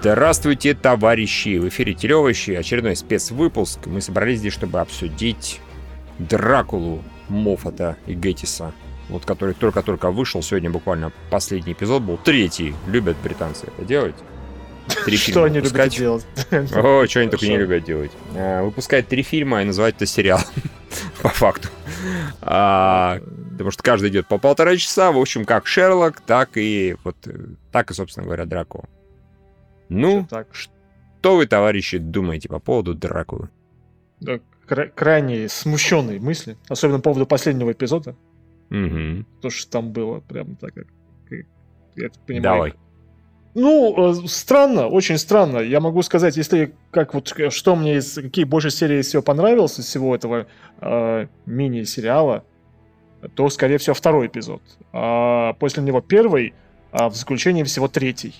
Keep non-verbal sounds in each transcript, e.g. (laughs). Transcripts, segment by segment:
Здравствуйте, товарищи! В эфире Телевощи, очередной спецвыпуск. Мы собрались здесь, чтобы обсудить Дракулу Моффата и Геттиса. Вот который только-только вышел, сегодня буквально последний эпизод был, третий. Любят британцы это делать. Три что они любят делать? О, что они только не любят делать. А, выпускать три фильма и называть это сериал. (laughs) по факту. А, потому что каждый идет по полтора часа. В общем, как Шерлок, так и вот так и, собственно говоря, Дракула. Ну, так. что вы, товарищи, думаете по поводу Дракулы? Да, кра- крайне смущенные мысли, особенно по поводу последнего эпизода. Угу. То, что там было, прям так, как, я это понимаю. Давай. Ну, э, странно, очень странно. Я могу сказать, если как вот что мне из какие больше серии всего понравилось из всего этого э, мини-сериала, то, скорее всего, второй эпизод. А после него первый, а в заключении всего третий.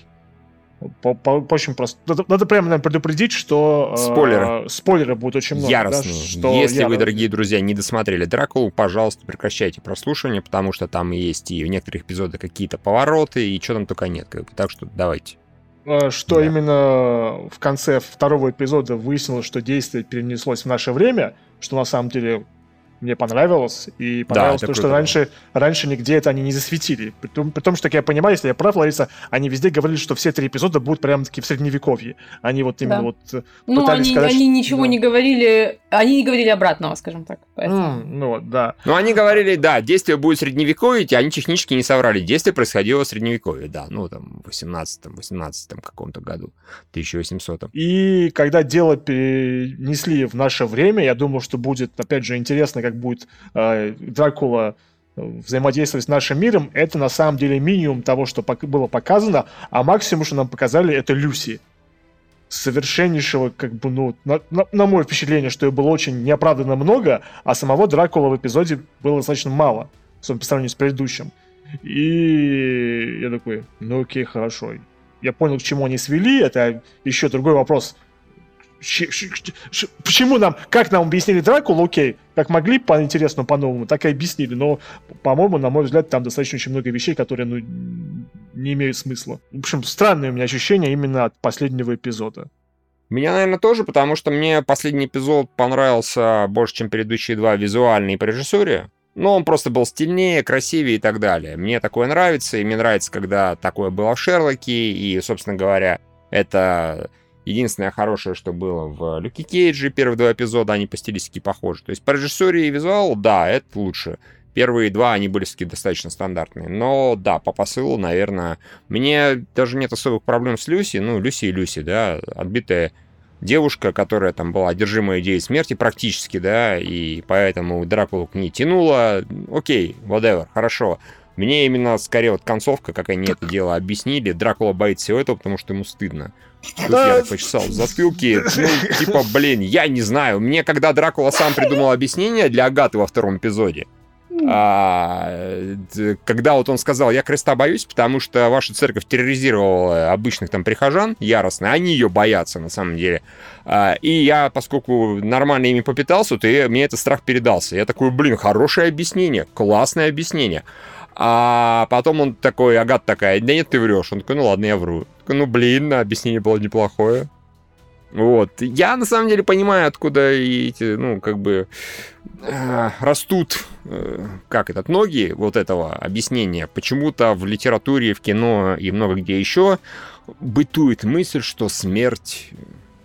По, по, по очень просто. Надо, надо прямо наверное, предупредить, что... Э, спойлеры. Э, спойлеры будет очень много. Яростные. Да, что Если яро... вы, дорогие друзья, не досмотрели Дракулу, пожалуйста, прекращайте прослушивание, потому что там есть и в некоторых эпизодах какие-то повороты, и что там только нет. Как бы. Так что давайте. А, что да. именно в конце второго эпизода выяснилось, что действие перенеслось в наше время, что на самом деле мне понравилось. И понравилось да, то, что раньше, раньше нигде это они не засветили. При том, при том, что, как я понимаю, если я прав, Лариса, они везде говорили, что все три эпизода будут прямо-таки в средневековье. Они вот именно да. вот э, Ну, они, сказать, они ничего да. не говорили, они не говорили обратного, скажем так. Mm, ну вот, да. Ну, они говорили, да, действие будет средневековье, и они технически не соврали. Действие происходило в средневековье, да, ну, там, в 18-м, 18 каком-то году, 1800 -м. И когда дело перенесли в наше время, я думал, что будет, опять же, интересно, как как будет э, Дракула взаимодействовать с нашим миром, это на самом деле минимум того, что было показано, а максимум, что нам показали, это Люси. Совершеннейшего, как бы, ну, на, на, на мое впечатление, что ее было очень неоправданно много, а самого Дракула в эпизоде было достаточно мало, по сравнению с предыдущим. И я такой, ну окей, хорошо. Я понял, к чему они свели, это еще другой вопрос – почему нам, как нам объяснили Дракулу, окей, как могли по-интересному, по-новому, так и объяснили, но, по-моему, на мой взгляд, там достаточно очень много вещей, которые, ну, не имеют смысла. В общем, странные у меня ощущения именно от последнего эпизода. Меня, наверное, тоже, потому что мне последний эпизод понравился больше, чем предыдущие два визуально и по режиссуре. Но он просто был стильнее, красивее и так далее. Мне такое нравится, и мне нравится, когда такое было в Шерлоке, и, собственно говоря, это Единственное хорошее, что было в Люке Кейджи, первые два эпизода, они по стилистике похожи. То есть по режиссуре и визуалу, да, это лучше. Первые два, они были все достаточно стандартные. Но да, по посылу, наверное, мне даже нет особых проблем с Люси. Ну, Люси и Люси, да, отбитая девушка, которая там была одержима идеей смерти практически, да, и поэтому Дракулу к ней тянула. Окей, whatever, хорошо. Мне именно скорее вот концовка, как они это дело объяснили. Дракула боится всего этого, потому что ему стыдно. Тут я почесал в затылке. Ну, типа, блин, я не знаю. Мне, когда Дракула сам придумал объяснение для Агаты во втором эпизоде, а, когда вот он сказал, я креста боюсь, потому что ваша церковь терроризировала обычных там прихожан яростно, они ее боятся на самом деле. А, и я, поскольку нормально ими попитался, то я, мне этот страх передался. Я такой, блин, хорошее объяснение, классное объяснение. А потом он такой, Агат такая, да нет, ты врешь. Он такой, ну ладно, я вру. Такой, ну блин, объяснение было неплохое. Вот. Я на самом деле понимаю, откуда эти, ну, как бы э, растут, э, как этот, ноги вот этого объяснения. Почему-то в литературе, в кино и много где еще бытует мысль, что смерть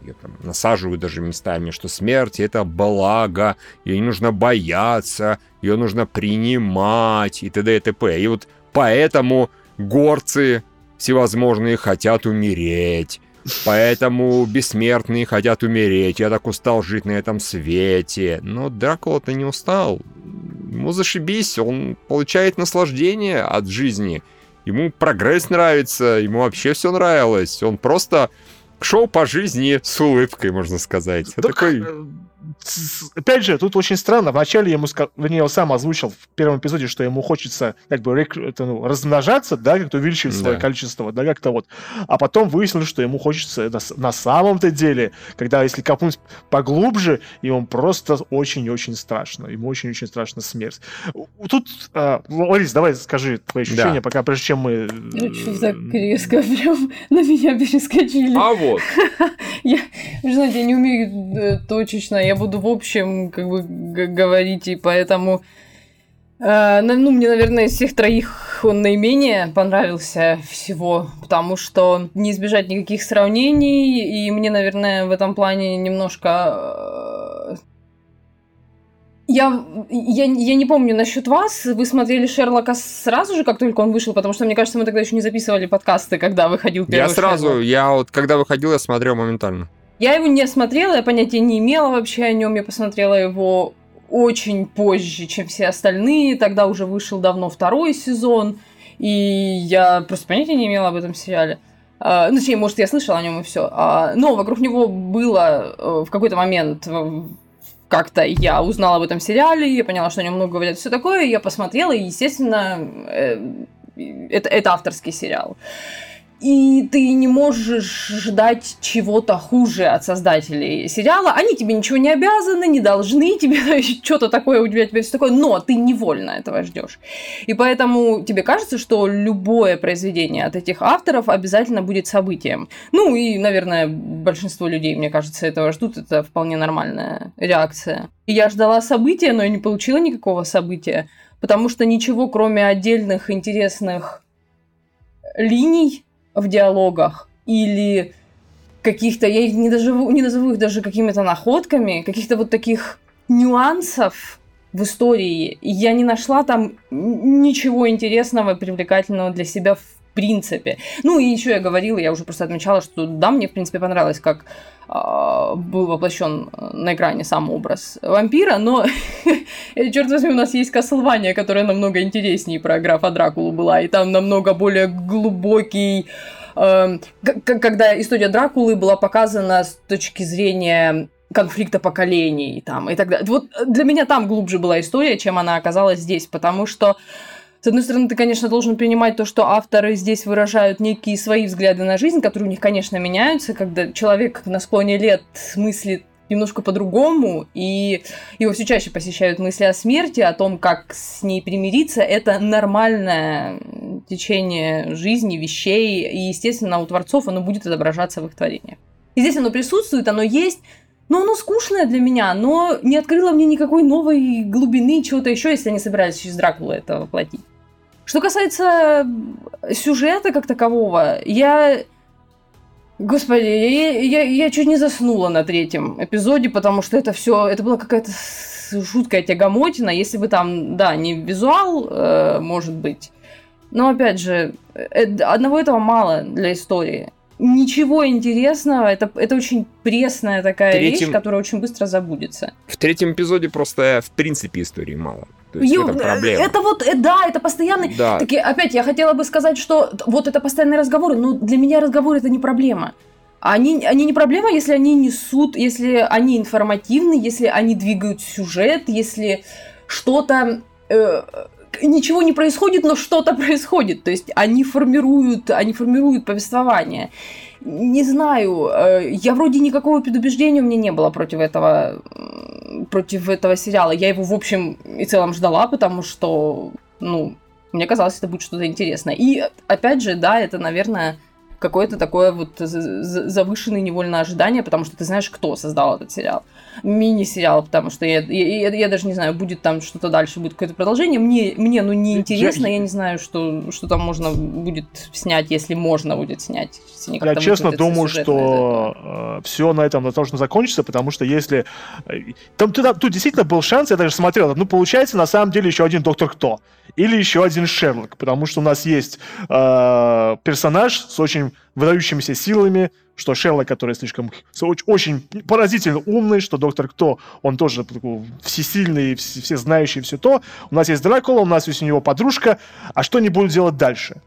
ее там насаживают даже местами, что смерть это благо, ее не нужно бояться, ее нужно принимать и т.д. и т.п. И вот поэтому горцы всевозможные хотят умереть. Поэтому бессмертные хотят умереть. Я так устал жить на этом свете. Но Дракула-то не устал. Ему зашибись, он получает наслаждение от жизни. Ему прогресс нравится, ему вообще все нравилось. Он просто шоу по жизни с улыбкой, можно сказать. Так, такой... Э, опять же, тут очень странно. Вначале ему, вернее, он сам озвучил в первом эпизоде, что ему хочется как бы рек... это, ну, размножаться, да, как-то увеличивать да. свое количество, да, как-то вот. А потом выяснилось, что ему хочется на, на самом-то деле, когда если копнуть поглубже, ему просто очень-очень страшно. Ему очень-очень страшно смерть. Тут, а, Ларис, давай скажи твои ощущения, да. пока, прежде чем мы... Ну, что за резко (laughs) прям на меня перескочили. А вот. (laughs) я, вы знаете, я не умею э, точечно, я буду в общем как бы говорить, и поэтому... Э, ну, мне, наверное, из всех троих он наименее понравился всего, потому что не избежать никаких сравнений, и мне, наверное, в этом плане немножко... Э, я, я, я не помню насчет вас. Вы смотрели Шерлока сразу же, как только он вышел, потому что, мне кажется, мы тогда еще не записывали подкасты, когда выходил первый Я сразу, Шерлок. я вот когда выходил, я смотрел моментально. Я его не смотрела, я понятия не имела вообще о нем. Я посмотрела его очень позже, чем все остальные. Тогда уже вышел давно второй сезон. И я просто понятия не имела об этом сериале. Uh, ну, точнее, может, я слышала о нем и все. А, но вокруг него было uh, в какой-то момент как-то я узнала об этом сериале, я поняла, что о нем много говорят, все такое, я посмотрела, и, естественно, э, это, это авторский сериал. И ты не можешь ждать чего-то хуже от создателей сериала. Они тебе ничего не обязаны, не должны тебе (laughs) что-то такое у тебя, все такое, но ты невольно этого ждешь. И поэтому тебе кажется, что любое произведение от этих авторов обязательно будет событием. Ну и, наверное, большинство людей, мне кажется, этого ждут. Это вполне нормальная реакция. И я ждала события, но я не получила никакого события, потому что ничего, кроме отдельных интересных линий, в диалогах или каких-то, я их не, доживу, не назову их даже какими-то находками, каких-то вот таких нюансов в истории. Я не нашла там ничего интересного, привлекательного для себя в принципе. Ну и еще я говорила, я уже просто отмечала, что да, мне в принципе понравилось, как э, был воплощен на экране сам образ вампира, но (laughs) черт возьми, у нас есть Castlevania, которая намного интереснее про графа Дракулу была, и там намного более глубокий э, когда история Дракулы была показана с точки зрения конфликта поколений там, и так далее. Вот для меня там глубже была история, чем она оказалась здесь, потому что с одной стороны, ты, конечно, должен принимать то, что авторы здесь выражают некие свои взгляды на жизнь, которые у них, конечно, меняются, когда человек на склоне лет мыслит немножко по-другому, и его все чаще посещают мысли о смерти, о том, как с ней примириться. Это нормальное течение жизни, вещей, и, естественно, у творцов оно будет отображаться в их творениях. И здесь оно присутствует, оно есть, но оно скучное для меня, но не открыло мне никакой новой глубины, чего-то еще, если они собирались через Дракулу это воплотить. Что касается сюжета как такового, я... Господи, я, я, я чуть не заснула на третьем эпизоде, потому что это все, это была какая-то жуткая тягомотина, если бы там, да, не визуал, э, может быть, но опять же, э, одного этого мало для истории. Ничего интересного, это, это очень пресная такая третьем... вещь, которая очень быстро забудется. В третьем эпизоде просто, в принципе, истории мало. То есть Ю, проблема. Это вот, э, да, это постоянный... Да. Таки, опять, я хотела бы сказать, что вот это постоянные разговоры, но для меня разговоры это не проблема. Они, они не проблема, если они несут, если они информативны, если они двигают сюжет, если что-то... Э, ничего не происходит, но что-то происходит. То есть они формируют, они формируют повествование. Не знаю, э, я вроде никакого предубеждения у меня не было против этого, против этого сериала. Я его, в общем и целом ждала, потому что, ну, мне казалось, это будет что-то интересное. И, опять же, да, это, наверное, какое-то такое вот завышенное невольное ожидание, потому что ты знаешь, кто создал этот сериал мини-сериал, потому что я, я, я даже не знаю, будет там что-то дальше, будет какое-то продолжение. Мне, мне ну, не интересно, я, я не знаю, что, что там можно будет снять, если можно будет снять. Если я честно думаю, что э, все на этом должно закончиться, потому что если... Э, там, тут, тут действительно был шанс, я даже смотрел, ну, получается, на самом деле, еще один Доктор Кто. Или еще один Шерлок, потому что у нас есть э, персонаж с очень выдающимися силами, что Шерлок, который слишком очень поразительно умный, что Доктор Кто, он тоже всесильный, все знающий, все то. У нас есть Дракула, у нас есть у него подружка, а что они будут делать дальше?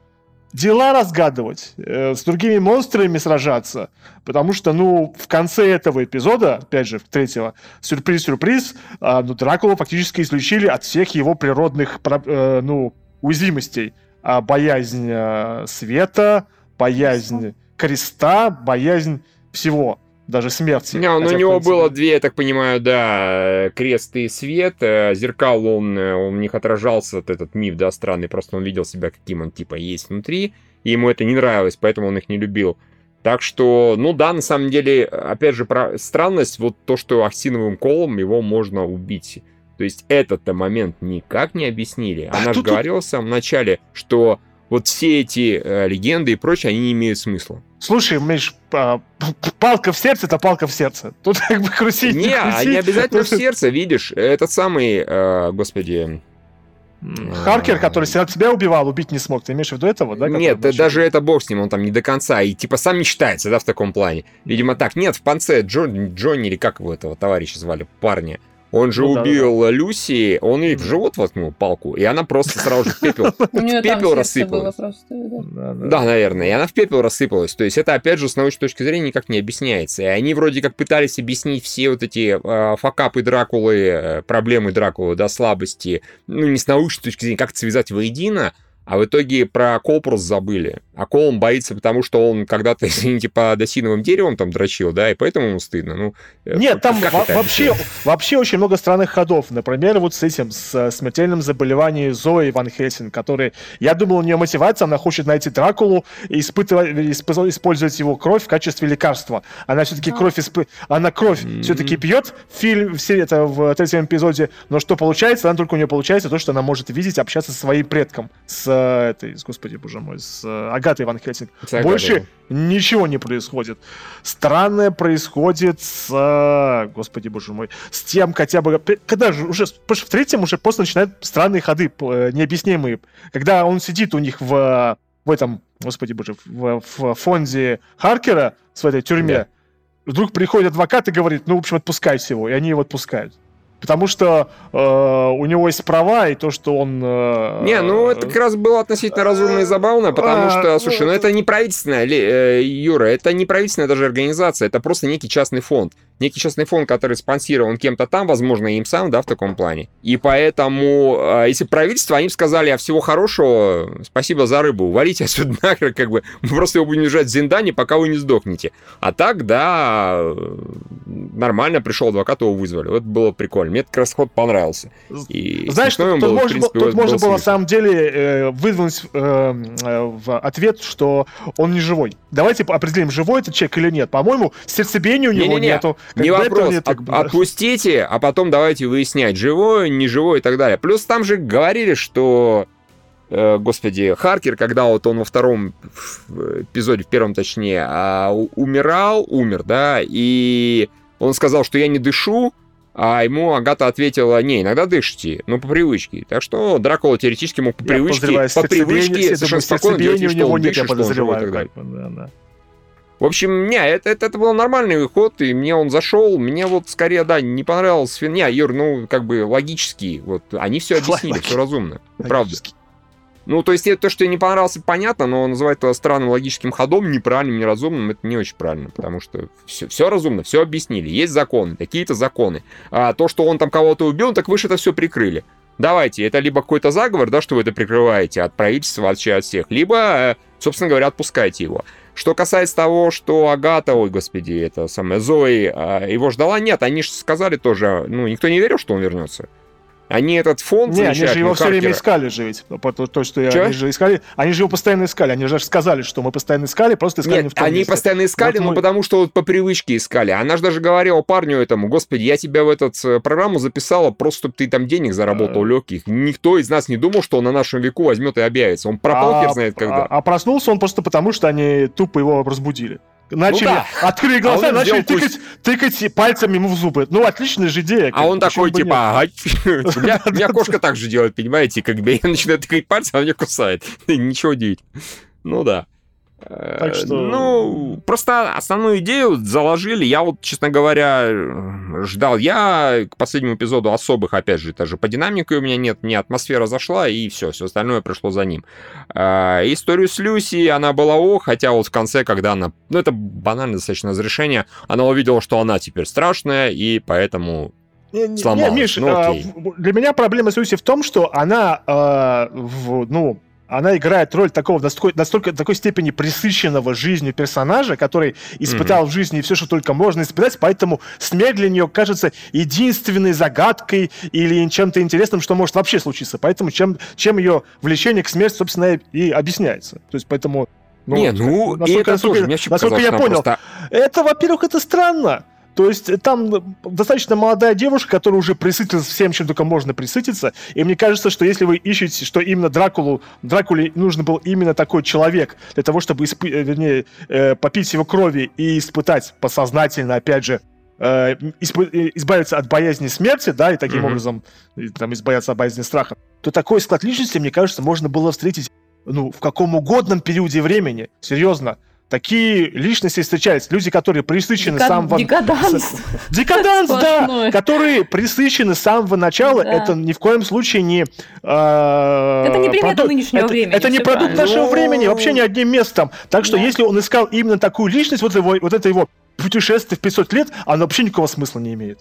Дела разгадывать, э, с другими монстрами сражаться. Потому что, ну, в конце этого эпизода, опять же, третьего, сюрприз-сюрприз, э, ну, Дракула фактически исключили от всех его природных, э, ну, уязвимостей. А боязнь э, света, боязнь креста, боязнь всего даже смерти. Не, ну, у него было две, я так понимаю, да, крест и свет. Э, зеркал, он, э, он в них отражался, вот этот миф, да, странный. Просто он видел себя, каким он, типа, есть внутри. И ему это не нравилось, поэтому он их не любил. Так что, ну да, на самом деле, опять же, про странность, вот то, что ахсиновым колом его можно убить. То есть этот-то момент никак не объяснили. Она а же говорила в самом начале, что вот все эти э, легенды и прочее, они не имеют смысла. Слушай, Миш, палка в сердце это палка в сердце. Тут (laughs) как бы крутить, не, не крутить. Не обязательно в (laughs) сердце, видишь. Этот самый, э, господи... Харкер, э, который себя убивал, убить не смог. Ты имеешь в виду этого, да? Нет, даже это бог с ним, он там не до конца. И типа сам не считается, да, в таком плане. Видимо, так. Нет, в конце Джон, Джонни, или как его этого товарища звали, парня, он же ну, убил да, да. Люси, он ей в живот воткнул палку, и она просто сразу же в пепел, (laughs) в пепел рассыпалась. Да, наверное, и она в пепел рассыпалась. То есть это, опять же, с научной точки зрения никак не объясняется. И они вроде как пытались объяснить все вот эти э, факапы Дракулы, э, проблемы Дракулы, да, слабости, ну, не с научной точки зрения, как это связать воедино, а в итоге про Колпрос забыли. А Колм боится, потому что он когда-то, (laughs) извините, по досиновым деревам там дрочил, да, и поэтому ему стыдно. Ну, э, Нет, там вообще, вообще очень много странных ходов. Например, вот с этим, с смертельным заболеванием Зои Ван Хельсинг, который, я думал, у нее мотивация, она хочет найти Дракулу и испытывать, использовать его кровь в качестве лекарства. Она все-таки кровь, исп... она кровь mm-hmm. все-таки пьет в фильм, в серии, это в третьем эпизоде, но что получается, она только у нее получается то, что она может видеть, общаться со своим предком, с этой, господи, боже мой, с э, Агатой Ван Хельсинг. Больше ничего не происходит. Странное происходит с, господи, боже мой, с тем хотя бы, когда же уже, в третьем уже просто начинают странные ходы, э, необъяснимые. Когда он сидит у них в, в этом, господи боже, в, в фонде Харкера, в этой тюрьме, да. вдруг приходит адвокат и говорит, ну, в общем, отпускайте его, и они его отпускают. Потому что э, у него есть права, и то, что он... Э, не, ну это как раз было относительно разумно и забавно, потому а, что, слушай, ну это не правительственная, э, Юра, это не правительственная даже организация, это просто некий частный фонд некий частный фонд, который спонсирован кем-то там, возможно, им сам, да, в таком плане. И поэтому, а, если правительство, они сказали, а всего хорошего, спасибо за рыбу, валите отсюда (laughs) нахер, как бы, мы просто его будем держать в Зиндане, пока вы не сдохнете. А так, да, нормально пришел адвокат, его вызвали. Это было прикольно. Мне этот раз ход понравился. И Знаешь, тут, был, можно, принципе, тут можно было на самом деле э, выдвинуть э, э, в ответ, что он не живой. Давайте определим, живой этот человек или нет. По-моему, сердцебиения у него не, не, не. нету. Не вопрос. Нет, От, отпустите, а потом давайте выяснять, живой, не живой и так далее. Плюс там же говорили, что э, господи, Харкер, когда вот он во втором эпизоде, в первом точнее, а, умирал, умер, да, и он сказал, что я не дышу, а ему Агата ответила, не, иногда дышите, но по привычке. Так что Дракула теоретически мог по я привычке, по привычке совершенно спокойно делать, что он дышит, что он живой и так далее. Да, да. В общем, не, это, это, это был нормальный ход, и мне он зашел. Мне вот скорее, да, не понравился. Не, Юр, ну, как бы логически. Вот они все объяснили, все разумно. Правда. Ну, то есть, это то, что не понравился, понятно, но называть это странным логическим ходом, неправильным, неразумным, это не очень правильно, потому что все, все разумно, все объяснили. Есть законы, какие-то законы. А то, что он там кого-то убил, так вы же это все прикрыли. Давайте, это либо какой-то заговор, да, что вы это прикрываете от правительства, вообще от всех, либо, э, собственно говоря, отпускайте его. Что касается того, что Агата, ой, господи, это самое Зои, а, его ждала, нет, они же сказали тоже, ну, никто не верил, что он вернется. Они этот фонд Не, они же его все время искали же ведь. То, то что я, они же искали, они же его постоянно искали. Они же сказали, что мы постоянно искали, просто искали Нет, не в том они месте. постоянно искали, вот но мы... потому что вот по привычке искали. Она же даже говорила парню этому, господи, я тебя в эту э, программу записала, просто чтобы ты там денег заработал а... легких. Никто из нас не думал, что он на нашем веку возьмет и объявится. Он пропал, а... знает когда. А, а проснулся он просто потому, что они тупо его разбудили. Начали, ну, да. открыли глаза, а начали тыкать, тыкать пальцами ему в зубы. Ну, отличная же идея. А он такой, типа, ага, (laughs) у меня кошка так же делает, понимаете, как бы я (laughs) начинаю тыкать пальцем, а меня кусает. (laughs) Ничего удивительного. Ну да. Так что... Ну, просто основную идею заложили. Я вот, честно говоря, ждал. Я к последнему эпизоду особых, опять же, даже по динамике у меня нет. Мне атмосфера зашла, и все, все остальное пришло за ним. А, историю с Люси, она была о, хотя вот в конце, когда она... Ну, это банальное достаточно разрешение. Она увидела, что она теперь страшная, и поэтому сломалась. Не, Миш, ну, а, для меня проблема с Люси в том, что она, э, в, ну, она играет роль такого настолько, настолько такой степени присыщенного жизнью персонажа, который испытал mm-hmm. в жизни все, что только можно испытать, поэтому смерть для нее кажется единственной загадкой или чем-то интересным, что может вообще случиться. Поэтому чем, чем ее влечение к смерти, собственно, и объясняется. То есть поэтому ну, не, ну, насколько, это насколько, тоже, насколько я понял, просто... это, во-первых, это странно. То есть там достаточно молодая девушка, которая уже присытилась всем, чем только можно присытиться. И мне кажется, что если вы ищете, что именно Дракулу, Дракуле нужен был именно такой человек для того, чтобы исп... Э, вернее, э, попить его крови и испытать подсознательно, опять же, э, исп... Э, избавиться от боязни смерти, да, и таким mm-hmm. образом там, избавиться от боязни страха, то такой склад личности, мне кажется, можно было встретить ну, в каком угодном периоде времени. Серьезно такие личности встречались. Люди, которые присыщены Декад... с самого... Декаданс. (laughs) Декаданс, да! Которые присыщены с самого начала. Да. Это ни в коем случае не... Э, это не примета нынешнего это, времени. Это не продукт правильно. нашего времени, вообще ни одним местом. Так что да. если он искал именно такую личность, вот, его, вот это его путешествие в 500 лет, оно вообще никакого смысла не имеет.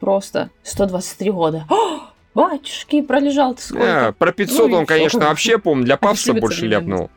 Просто 123 года. О! Батюшки, пролежал ты сколько? А, про 500 ну, он, конечно, вообще, помню, для пафоса больше ляпнул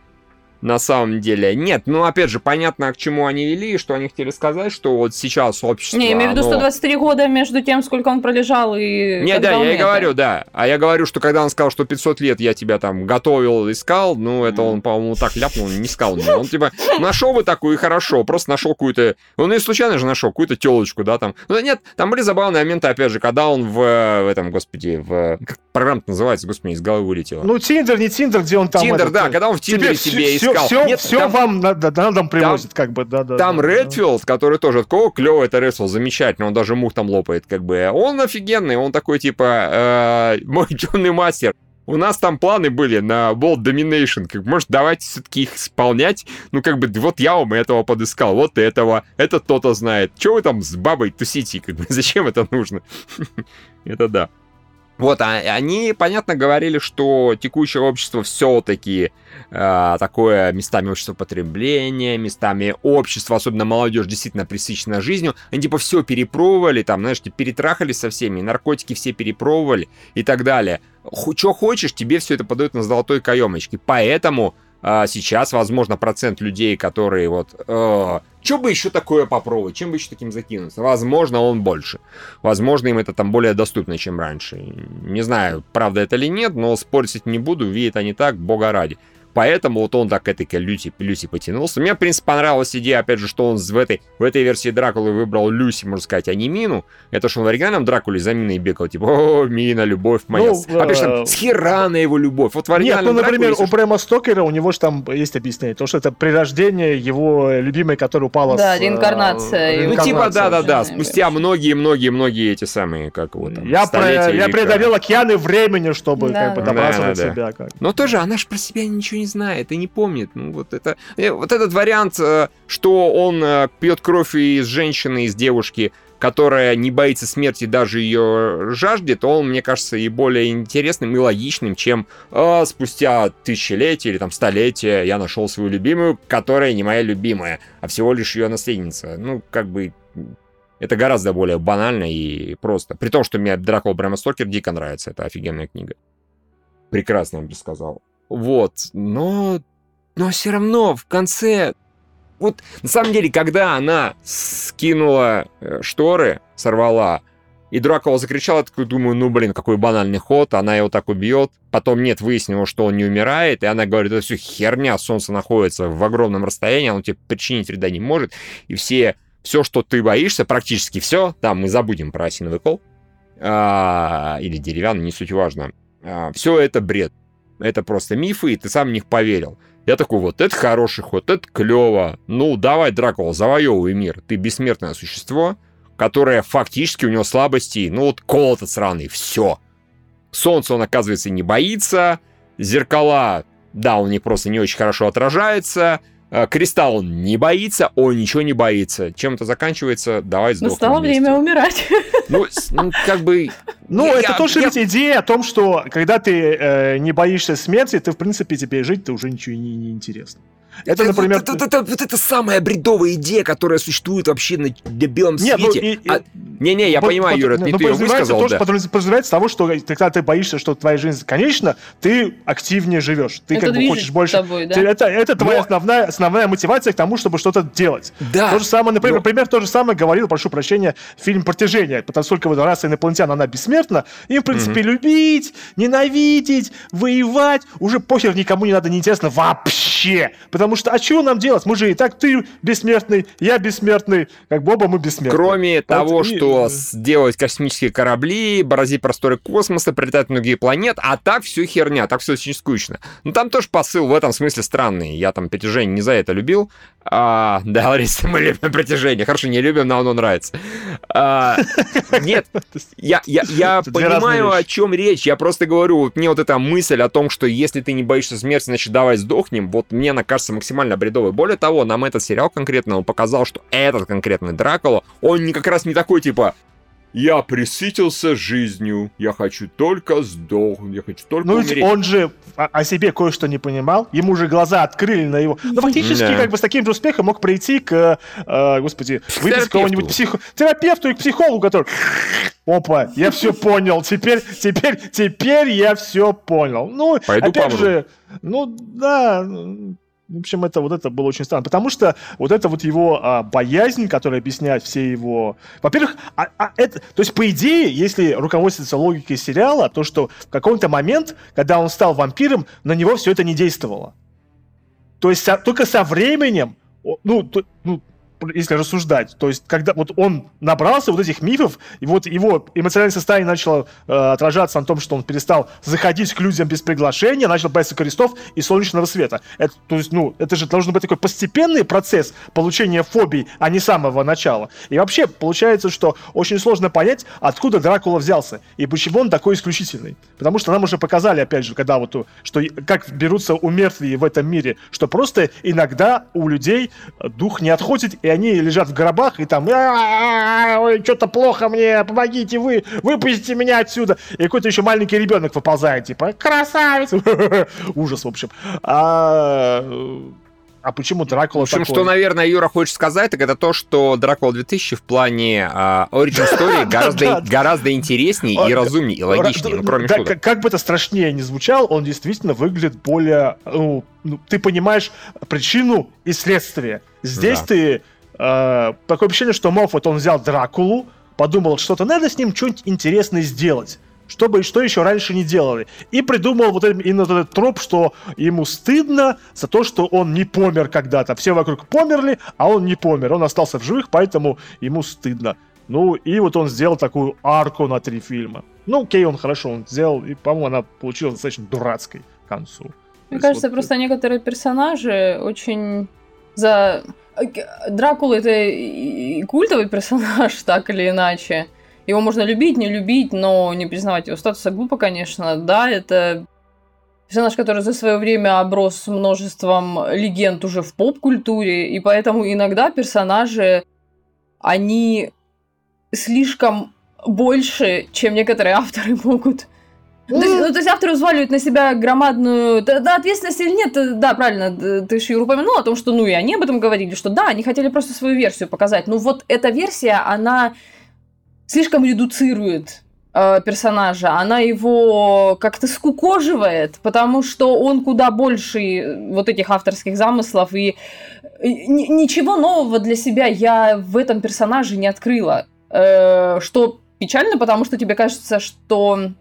на самом деле. Нет, ну опять же, понятно, к чему они вели, что они хотели сказать, что вот сейчас общество... Не, имею в виду оно... 123 года между тем, сколько он пролежал и... Не, да, я и говорю, да. А я говорю, что когда он сказал, что 500 лет я тебя там готовил, искал, ну это он, по-моему, так ляпнул, не искал меня. Он типа нашел бы такую и хорошо, просто нашел какую-то... Он и случайно же нашел какую-то телочку, да, там. Ну нет, там были забавные моменты, опять же, когда он в, в этом, господи, в... Как программа называется, господи, из головы вылетела. Ну, Tinder, не Tinder, где он там... Tinder, да, когда он в Tinder е себе искал все, все, Нет, все там, вам на, на дом привозит, там, как бы, да, да. Там да, Редфилд, да. который тоже такой, клевый это Редфилд, замечательный, он даже мух там лопает, как бы. Он офигенный, он такой, типа, э, мой (laughs) темный мастер. У нас там планы были на World Domination. Как, может, давайте все-таки их исполнять? Ну, как бы, вот я вам этого подыскал, вот этого, это кто-то знает. Чего вы там с бабой тусите? Как бы, (laughs) зачем это нужно? (laughs) это да. Вот, а они, понятно, говорили, что текущее общество все-таки э, такое местами общество потребления, местами общество, особенно молодежь, действительно присыщена жизнью. Они типа все перепробовали, там, знаешь, типа, перетрахали со всеми, наркотики все перепробовали и так далее. Что хочешь, тебе все это подают на золотой каемочке. Поэтому а сейчас, возможно, процент людей, которые вот... Э, что бы еще такое попробовать? Чем бы еще таким закинуться? Возможно, он больше. Возможно, им это там более доступно, чем раньше. Не знаю, правда это или нет, но спорить не буду. Видят они так, бога ради. Поэтому вот он так к этой Люси, Люси потянулся. Мне, в принципе, понравилась идея, опять же, что он в этой, в этой версии Дракулы выбрал Люси, можно сказать, а не Мину. Это что он в оригинальном Дракуле за Миной бегал, типа, о, Мина, любовь моя. Ну, опять же, там, с хера на его любовь. Вот в оригинальном Нет, ну, например, Дракуле, у Брэма Стокера, у него же там есть объяснение, то, что это прирождение его любимой, которая упала да, с... реинкарнация. Ну, типа, да-да-да, спустя многие-многие-многие эти самые, как вот там, Я, про, я преодолел океаны времени, чтобы да. как бы добраться да, да, до себя. Как. Но тоже она же про себя ничего не знает и не помнит. Ну, вот это... Э, вот этот вариант, э, что он э, пьет кровь из женщины, из девушки, которая не боится смерти, даже ее жаждет, он, мне кажется, и более интересным и логичным, чем э, спустя тысячелетия или там столетия я нашел свою любимую, которая не моя любимая, а всего лишь ее наследница. Ну, как бы это гораздо более банально и просто. При том, что мне Дракула Брэма Стокер дико нравится. Это офигенная книга. Прекрасно, бы сказал. Вот, но... Но все равно в конце... Вот, на самом деле, когда она скинула э, шторы, сорвала, и Дракула закричал, я такой думаю, ну, блин, какой банальный ход, она его так убьет. Потом нет, выяснилось, что он не умирает, и она говорит, это все херня, солнце находится в огромном расстоянии, оно тебе причинить вреда не может, и все, все, что ты боишься, практически все, там мы забудем про осиновый кол, а, или деревянный, не суть важно, а, все это бред это просто мифы, и ты сам в них поверил. Я такой, вот это хороший ход, это клево. Ну, давай, Дракула, завоевывай мир. Ты бессмертное существо, которое фактически у него слабости, ну вот кол этот сраный, все. Солнце он, оказывается, не боится, зеркала Да, он не просто не очень хорошо отражается, Кристалл он не боится, он ничего не боится. Чем это заканчивается? Давай сдохнем Настало вместе. время умирать. Ну, ну, как бы... (laughs) Ну, Я- это я- тоже я- ведь идея о том, что когда ты э, не боишься смерти, ты, в принципе, тебе жить то уже ничего не, не интересно. Это, например... Вот, это, это- вот это самая бредовая идея, которая существует вообще на, на белом Нет, ну, свете. и- и- А- Не-не, я Под- понимаю, под- Юра, ну, ты, ты ее подразумевается высказал, то, да. что подразумевается- того, что когда ты боишься, что твоя жизнь конечна, ты активнее живешь. Ты Это как бы хочешь больше... тобой, да? Ты- Это, это твоя Но- основная, основная мотивация к тому, чтобы что-то делать. Да. То же самое, например, Но- например, то же самое говорил, прошу прощения, фильм «Протяжение». Потому что вот раса инопланетян, она бессмертна. Им, в принципе, любить, ненавидеть, воевать. Уже похер никому не надо, неинтересно вообще. Потому что, а что нам делать? Мы же и так, ты бессмертный, я бессмертный. Как бы оба мы бессмертны. Кроме Вот того, и- что сделать космические корабли, бороздить просторы космоса, прилетать на другие планеты, а так все херня, так все очень скучно. Ну там тоже посыл в этом смысле странный. Я там притяжение не за это любил. А, да, Лариса, мы любим притяжение. Хорошо, не любим, но оно нравится. А, нет, (laughs) я, я, я (laughs) понимаю, о чем речь. Я просто говорю, вот мне вот эта мысль о том, что если ты не боишься смерти, значит, давай сдохнем, вот мне она кажется максимально бредовой. Более того, нам этот сериал конкретно, он показал, что этот конкретный Дракула, он не как раз не такой, типа, я присытился жизнью, я хочу только сдохнуть, я хочу только Ну ведь умереть. он же о, о себе кое-что не понимал, ему же глаза открыли на его... Ну фактически Да. как бы с таким же успехом мог прийти к, э, господи, выйти с Терапевту. кого-нибудь психо... терапевту и к психологу, который... Опа, я (laughs) все понял, теперь, теперь, теперь я все понял. Ну, Пойду опять помру. же, ну да, в общем, это вот это было очень странно, потому что вот это вот его а, боязнь, которая объясняет все его... Во-первых, а- а это... то есть, по идее, если руководствоваться логикой сериала, то, что в какой-то момент, когда он стал вампиром, на него все это не действовало. То есть, со- только со временем, ну, то- ну, если рассуждать, то есть, когда вот он набрался вот этих мифов, и вот его эмоциональное состояние начало э, отражаться на том, что он перестал заходить к людям без приглашения, начал бояться крестов и солнечного света. Это, то есть, ну, это же должен быть такой постепенный процесс получения фобий, а не самого начала. И вообще, получается, что очень сложно понять, откуда Дракула взялся, и почему он такой исключительный. Потому что нам уже показали, опять же, когда вот, что как берутся у мертвые в этом мире, что просто иногда у людей дух не отходит, и они лежат в гробах, и там, «А-а-а, ой, что-то плохо мне, помогите вы, выпустите меня отсюда. И какой-то еще маленький ребенок выползает, типа, красавец. (laughs) Ужас, в общем. А, а почему Дракула В общем, такой? что, наверное, Юра хочет сказать, так это то, что Дракула 2000 в плане а, Origin Story (laughs) гораздо, гораздо интереснее и разумнее, и логичнее, ну, кроме шуток. как, бы это страшнее не звучал, он действительно выглядит более... ну, ну, ты понимаешь причину и следствие. Здесь ты... э, такое ощущение, что Моффат, он взял Дракулу, подумал, что-то надо с ним что-нибудь интересное сделать. Чтобы, что еще раньше не делали. И придумал вот этот, именно вот этот троп, что ему стыдно за то, что он не помер когда-то. Все вокруг померли, а он не помер. Он остался в живых, поэтому ему стыдно. Ну, и вот он сделал такую арку на три фильма. Ну, окей, он хорошо он сделал, и, по-моему, она получилась достаточно дурацкой к концу. То Мне есть кажется, вот- просто некоторые персонажи очень за... Дракула это культовый персонаж, (laughs) так или иначе. Его можно любить, не любить, но не признавать его статуса глупо, конечно. Да, это персонаж, который за свое время оброс множеством легенд уже в поп-культуре, и поэтому иногда персонажи, они слишком больше, чем некоторые авторы (laughs) могут то, есть, ну, то есть авторы взваливают на себя громадную... Да, ответственность или нет, да, правильно, ты же Юра упомянул о том, что, ну, и они об этом говорили, что да, они хотели просто свою версию показать. Ну, вот эта версия, она слишком редуцирует э, персонажа, она его как-то скукоживает, потому что он куда больше э, вот этих авторских замыслов, и э, ни- ничего нового для себя я в этом персонаже не открыла. Э, что печально, потому что тебе кажется, что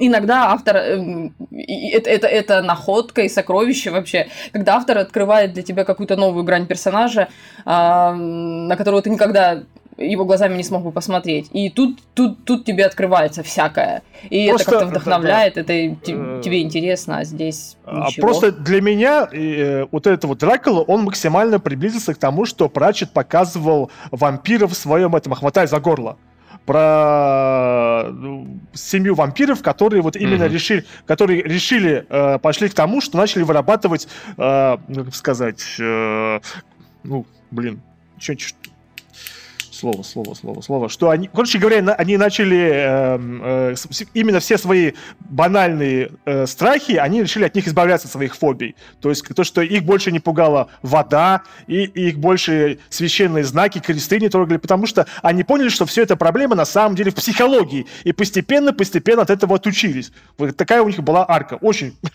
иногда автор эм, это, это, это находка и сокровище вообще, когда автор открывает для тебя какую-то новую грань персонажа, а, на которого ты никогда его глазами не смог бы посмотреть. И тут, тут, тут тебе открывается всякое. И Просто, это как-то да, вдохновляет, это и те- Э, тебе интересно, а здесь А ничего. Просто для меня э, вот этот вот Дракула, он максимально приблизился к тому, что Пратчет показывал вампиров в своем этом, хватай за горло. Про ну, семью вампиров, которые вот именно mm-hmm. решили, которые решили, э, пошли к тому, что начали вырабатывать, э, ну, как сказать, э, ну, блин, что слово, слово, слово, слово, что они, короче говоря, они начали э, э, именно все свои банальные э, страхи, они решили от них избавляться, от своих фобий. То есть то, что их больше не пугала вода, и, и их больше священные знаки, кресты не трогали, потому что они поняли, что все это проблема на самом деле в психологии, и постепенно-постепенно от этого отучились. Вот такая у них была арка. Очень. (laughs)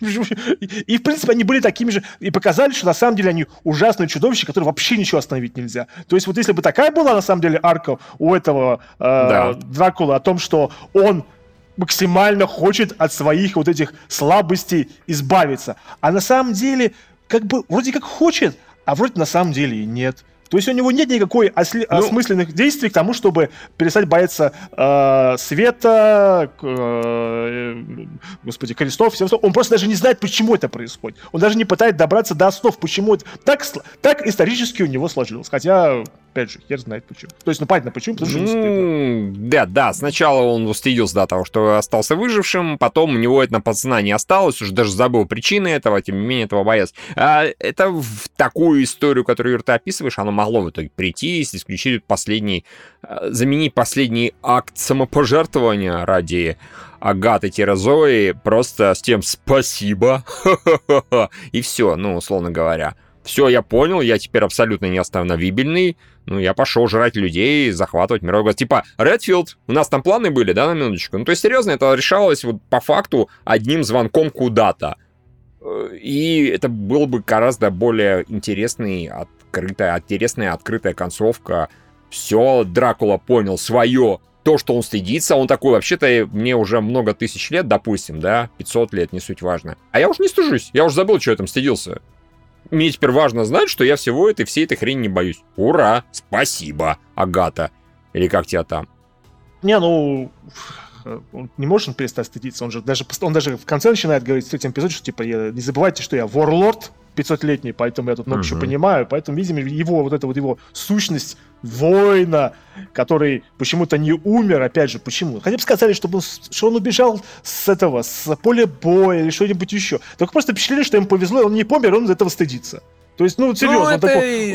И, в принципе, они были такими же, и показали, что на самом деле они ужасные чудовища, которые вообще ничего остановить нельзя. То есть вот если бы такая была на самом деле деле арка у этого э, да. Дракулы о том, что он максимально хочет от своих вот этих слабостей избавиться. А на самом деле, как бы, вроде как хочет, а вроде на самом деле и нет. То есть у него нет никакой осли- ну, осмысленных действий к тому, чтобы перестать бояться э, света, э, господи, крестов, всего. Он просто даже не знает, почему это происходит. Он даже не пытается добраться до основ, почему это так, так исторически у него сложилось. Хотя, опять же, хер знает почему. То есть, ну понятно почему, потому что не стыдно. Да, да, сначала он устыдился до того, что остался выжившим, потом у него это на подсознании осталось, уже даже забыл причины этого, тем не менее этого боясь. А это в такую историю, которую ты описываешь, оно могло в итоге прийти, если исключить последний, э, заменить последний акт самопожертвования ради Агаты Терезои просто с тем «спасибо», (laughs) и все, ну, условно говоря. Все, я понял, я теперь абсолютно не остановибельный, ну, я пошел жрать людей, захватывать мировой глаз. Типа, Редфилд, у нас там планы были, да, на минуточку? Ну, то есть, серьезно, это решалось вот по факту одним звонком куда-то. Э, и это был бы гораздо более интересный открытая, интересная открытая концовка. Все, Дракула понял свое, то, что он стыдится, он такой, вообще-то, мне уже много тысяч лет, допустим, да, 500 лет, не суть важно. А я уж не стыжусь, я уже забыл, что я там стыдился. Мне теперь важно знать, что я всего этой, всей этой хрени не боюсь. Ура! Спасибо, Агата. Или как тебя там? Не, ну, он не может перестать стыдиться, он же даже, он даже в конце начинает говорить в третьем эпизоде, что типа, не забывайте, что я ворлорд, 500-летний, поэтому я тут много uh-huh. чего понимаю. Поэтому, видимо, его вот эта вот его сущность воина, который почему-то не умер, опять же, почему? Хотя бы сказали, чтобы он, что он убежал с этого, с поля боя или что-нибудь еще. Только просто впечатлили, что ему повезло, и он не помер, он из этого стыдится. То есть, ну, серьезно. Ну, это... такой...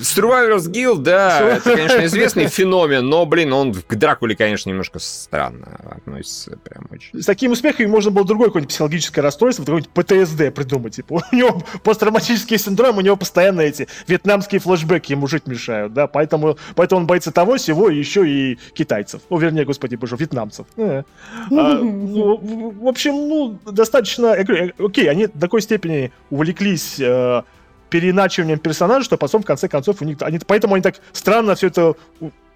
Survivor's Guild, да, (laughs) это, конечно, известный феномен, но, блин, он к Дракуле, конечно, немножко странно относится, прям очень. С таким успехом можно было другое какое-нибудь психологическое расстройство, какой-нибудь ПТСД придумать, типа, (laughs) у него посттравматический синдром, у него постоянно эти вьетнамские флешбеки ему жить мешают, да, поэтому, поэтому он боится того, всего, и еще и китайцев. Ну, вернее, господи боже, вьетнамцев. Э. А, (laughs) ну, в общем, ну, достаточно... Э, окей, они до такой степени увлеклись э, переиначиванием персонажа, что потом, в конце концов, у них... Они, поэтому они так странно все это...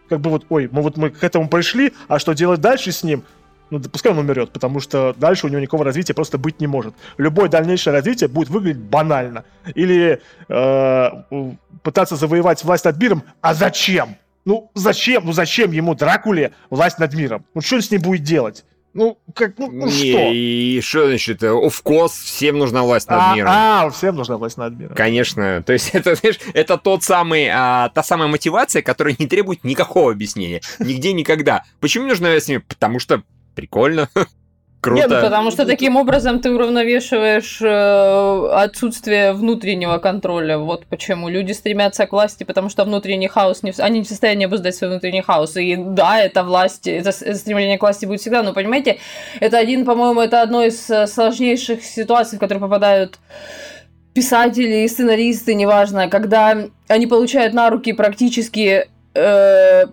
Как бы вот, ой, мы вот мы к этому пришли, а что делать дальше с ним? ну, пускай он умрет, потому что дальше у него никакого развития просто быть не может. Любое дальнейшее развитие будет выглядеть банально. Или э, пытаться завоевать власть над миром, а зачем? Ну, зачем? Ну, зачем ему, Дракуле, власть над миром? Ну, что он с ним будет делать? Ну, как, ну, ну что? И что значит, of course, всем нужна власть над а, миром. А, всем нужна власть над миром. Конечно. То есть (laughs) это, знаешь, это тот самый, а, та самая мотивация, которая не требует никакого объяснения. Нигде, никогда. Почему нужно объяснение? Потому что прикольно. (laughs) Круто. Нет, ну потому что таким образом ты уравновешиваешь э, отсутствие внутреннего контроля. Вот почему люди стремятся к власти, потому что внутренний хаос, не, они не в состоянии обуздать свой внутренний хаос. И да, это власть, это стремление к власти будет всегда, но понимаете, это один, по-моему, это одно из э, сложнейших ситуаций, в которые попадают писатели и сценаристы, неважно, когда они получают на руки практически э,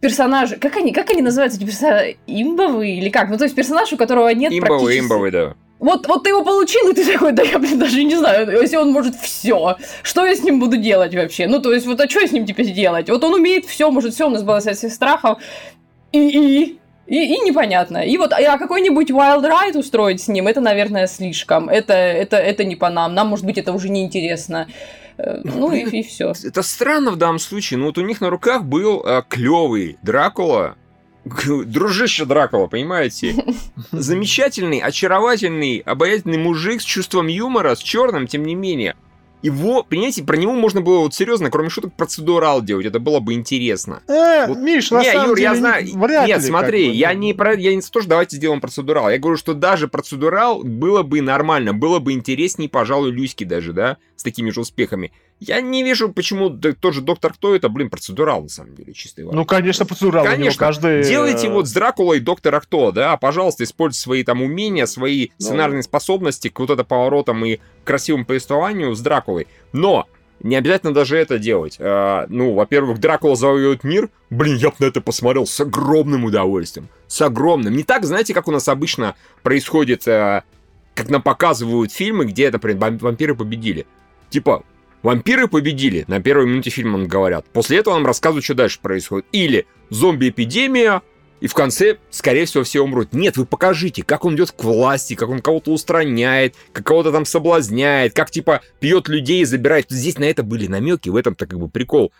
персонажи, как они, как они называются эти персонажи? Имбовые или как? Ну, то есть персонаж, у которого нет имбовый, практически... Имбовый, да. Вот, вот ты его получил, и ты такой, да я, блин, даже не знаю, если он может все, что я с ним буду делать вообще? Ну, то есть, вот, а что с ним теперь делать? Вот он умеет все, может все, он избавился от всех страхов, и, и, и, и непонятно. И вот а какой-нибудь wild ride устроить с ним, это, наверное, слишком. Это, это, это не по нам. Нам, может быть, это уже неинтересно. Э, ну и, и все. Это странно в данном случае. Ну вот у них на руках был э, клевый Дракула, дружище Дракула, понимаете? (laughs) Замечательный, очаровательный, обаятельный мужик с чувством юмора, с черным, тем не менее. Его, понимаете, про него можно было вот серьезно, кроме шуток, процедурал делать. Это было бы интересно. Э, Вот- Миш, на не, самом Юр, деле, я знаю. вряд Нет, ли, смотри, как бы, я не про, я не то, что давайте сделаем процедурал. Я говорю, что даже процедурал было бы нормально, было бы интересней, пожалуй, Люськи даже, да, с такими же успехами. Я не вижу, почему тот же Доктор Кто это, блин, процедурал, на самом деле, чистый Ну, конечно, процедурал. Конечно. каждый... Делайте э, вот с Дракулой Доктора Кто, да, пожалуйста, используйте свои там умения, свои Ну. сценарные способности к вот это поворотам и красивому повествованию с Дракулой. Но не обязательно даже это делать. А, ну, во-первых, Дракула завоевывает мир. Блин, я бы на это посмотрел с огромным удовольствием. С огромным. Не так, знаете, как у нас обычно происходит, а, как нам показывают фильмы, где, это, например, вам- вампиры победили. Типа, вампиры победили, на первой минуте фильма нам говорят. После этого нам рассказывают, что дальше происходит. Или зомби-эпидемия, и в конце, скорее всего, все умрут. Нет, вы покажите, как он идет к власти, как он кого-то устраняет, как кого-то там соблазняет, как типа пьет людей и забирает. Здесь на это были намеки, в этом-то как бы прикол.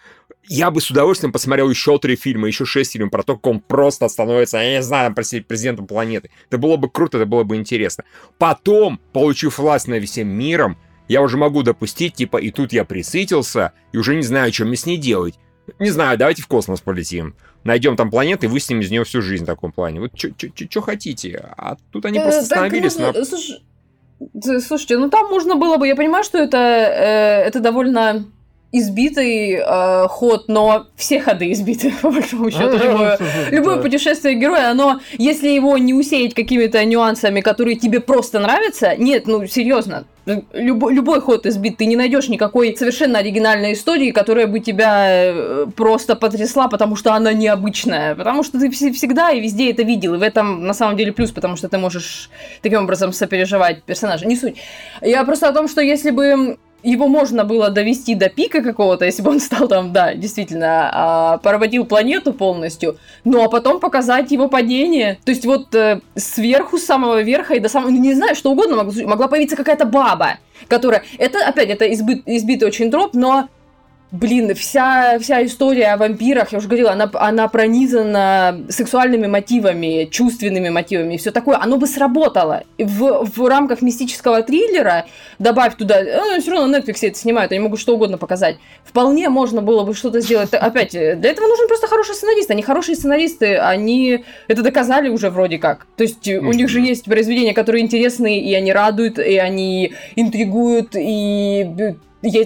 Я бы с удовольствием посмотрел еще три фильма, еще шесть фильмов про то, как он просто становится, я не знаю, президентом планеты. Это было бы круто, это было бы интересно. Потом, получив власть над всем миром, я уже могу допустить, типа, и тут я присытился, и уже не знаю, что мне с ней делать. Не знаю, давайте в космос полетим. Найдем там планеты и выснимем из нее всю жизнь в таком плане. Вот что хотите. А тут они Э, просто остановились на... Слушайте, ну там можно было бы, я понимаю, что это, э, это довольно избитый э, ход, но все ходы избиты, (laughs) по большому счету. Любое, любое путешествие героя, оно, если его не усеять какими-то нюансами, которые тебе просто нравятся, нет, ну серьезно, любой, любой ход избит, ты не найдешь никакой совершенно оригинальной истории, которая бы тебя э, просто потрясла, потому что она необычная, потому что ты вс- всегда и везде это видел, и в этом на самом деле плюс, потому что ты можешь таким образом сопереживать персонажа. Не суть. Я просто о том, что если бы его можно было довести до пика какого-то, если бы он стал там, да, действительно, а, поработил планету полностью, ну а потом показать его падение. То есть вот э, сверху, с самого верха и до самого, ну, не знаю, что угодно, мог- могла появиться какая-то баба, которая... Это, опять, это избы- избитый очень троп, но Блин, вся, вся история о вампирах, я уже говорила, она, она пронизана сексуальными мотивами, чувственными мотивами и все такое. Оно бы сработало. В, в рамках мистического триллера добавь туда, э, все равно на Netflix это снимают, они могут что угодно показать. Вполне можно было бы что-то сделать. Опять, э, для этого нужен просто хороший сценарист. Они хорошие сценаристы, они это доказали уже вроде как. То есть э, у них же есть произведения, которые интересные, и они радуют, и они интригуют, и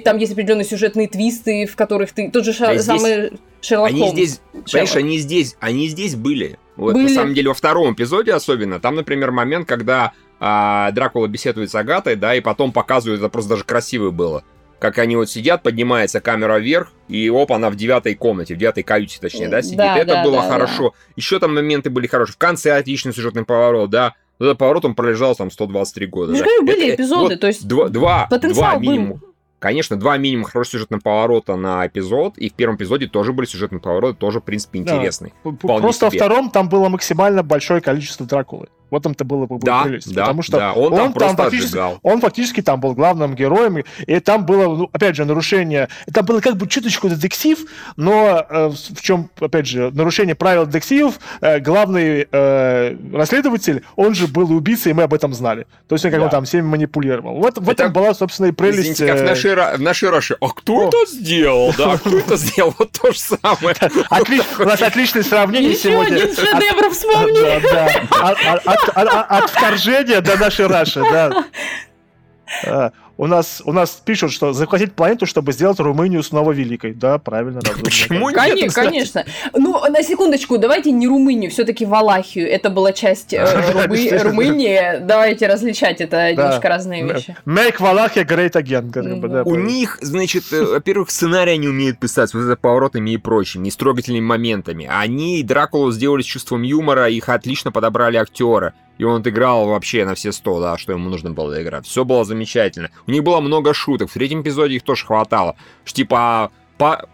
там есть определенные сюжетные твисты, в которых ты... Тот же ша- здесь- самый Шерлок Они Холмс. здесь, понимаешь, Шерлок. они здесь, они здесь были. Вот Были. на самом деле во втором эпизоде особенно. Там, например, момент, когда а, Дракула беседует с Агатой, да, и потом показывают, это просто даже красиво было. Как они вот сидят, поднимается камера вверх, и оп, она в девятой комнате, в девятой каюте, точнее, да, сидит. Да, это да, было да, хорошо. Еще там моменты были хорошие. В конце отличный сюжетный поворот, да. Этот поворот он пролежал там 123 года. Же да. были Это- эпизоды, вот то есть Два, два, потенциал два был. Конечно, два минимум хороших сюжетных поворота на эпизод, и в первом эпизоде тоже были сюжетные повороты, тоже, в принципе, Да. интересные. Вполне Просто себе. во втором там было максимально большое количество Дракулы. Вот там-то было бы Да, прелесть. да, потому что да, он, он там там фактически- отжигал. он фактически там был главным героем, и там было, ну, опять же, нарушение. Это было как бы чуточку детектив, но э, в чем, опять же, нарушение правил детективов, э, главный э, расследователь, он же был убийцей, и мы об этом знали. То есть он как Да. бы там всеми манипулировал. Вот в Это- этом была, собственно, и прелесть. Извините, как в э, нашей, в нашей Раше. А кто О. это сделал? Да, кто это сделал? Вот то же самое. (laughs) У нас отличное сравнение еще сегодня. один шедевр (laughs) вспомни. От- от вторжения до нашей Раши, да. (laughs) У нас, у нас пишут, что захватить планету, чтобы сделать Румынию снова великой. Да, правильно. разумно. Почему нет? Конечно, кстати? конечно. Ну, на секундочку, давайте не Румынию, все-таки Валахию. Это была часть э. Румынии. Давайте различать, это Да. немножко разные вещи. Make Wallachia great again. да, У них, значит, э, во-первых, сценарий они умеют писать с вот это поворотами и прочими, и с трогательными моментами. Они Дракулу сделали с чувством юмора, их отлично подобрали актера. И он отыграл вообще на все сто, да, что ему нужно было играть. Все было замечательно. У них было много шуток. В третьем эпизоде их тоже хватало. Что типа, Па-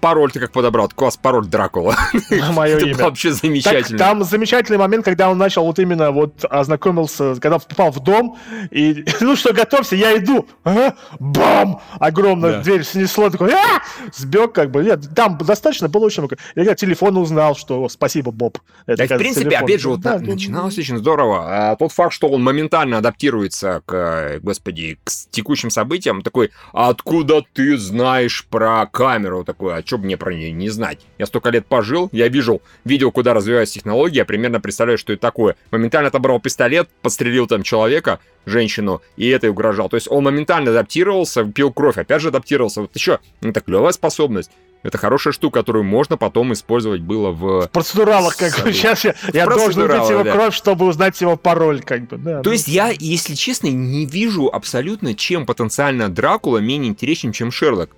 пароль ты как подобрал? Класс, пароль Дракула. (laughs) Мое имя. вообще Так, замечательно. там замечательный момент, когда он начал вот именно вот ознакомился, когда попал в дом, и (laughs) ну что, готовься, я иду. Ага, бам! Огромная дверь снесло, такой, а! Сбег как бы. Нет, там достаточно было очень много. Я телефон узнал, что спасибо, Боб. Это, в принципе, опять же, вот начиналось очень здорово. А тот факт, что он моментально адаптируется к, господи, к текущим событиям, такой, «А откуда ты знаешь про камеру? Такой, а что мне про нее не знать? Я столько лет пожил, я вижу, видел, куда развиваются технологии, я примерно представляю, что это такое. Моментально отобрал пистолет, подстрелил там человека, женщину, и это угрожал. То есть он моментально адаптировался, пил кровь, опять же адаптировался. Вот еще, это клевая способность. Это хорошая штука, которую можно потом использовать было в В процедуралах, как Саду. сейчас я, я должен убить его да. кровь, чтобы узнать его пароль, как бы, да. То есть я, если честно, не вижу абсолютно, чем потенциально Дракула менее интересен, чем Шерлок.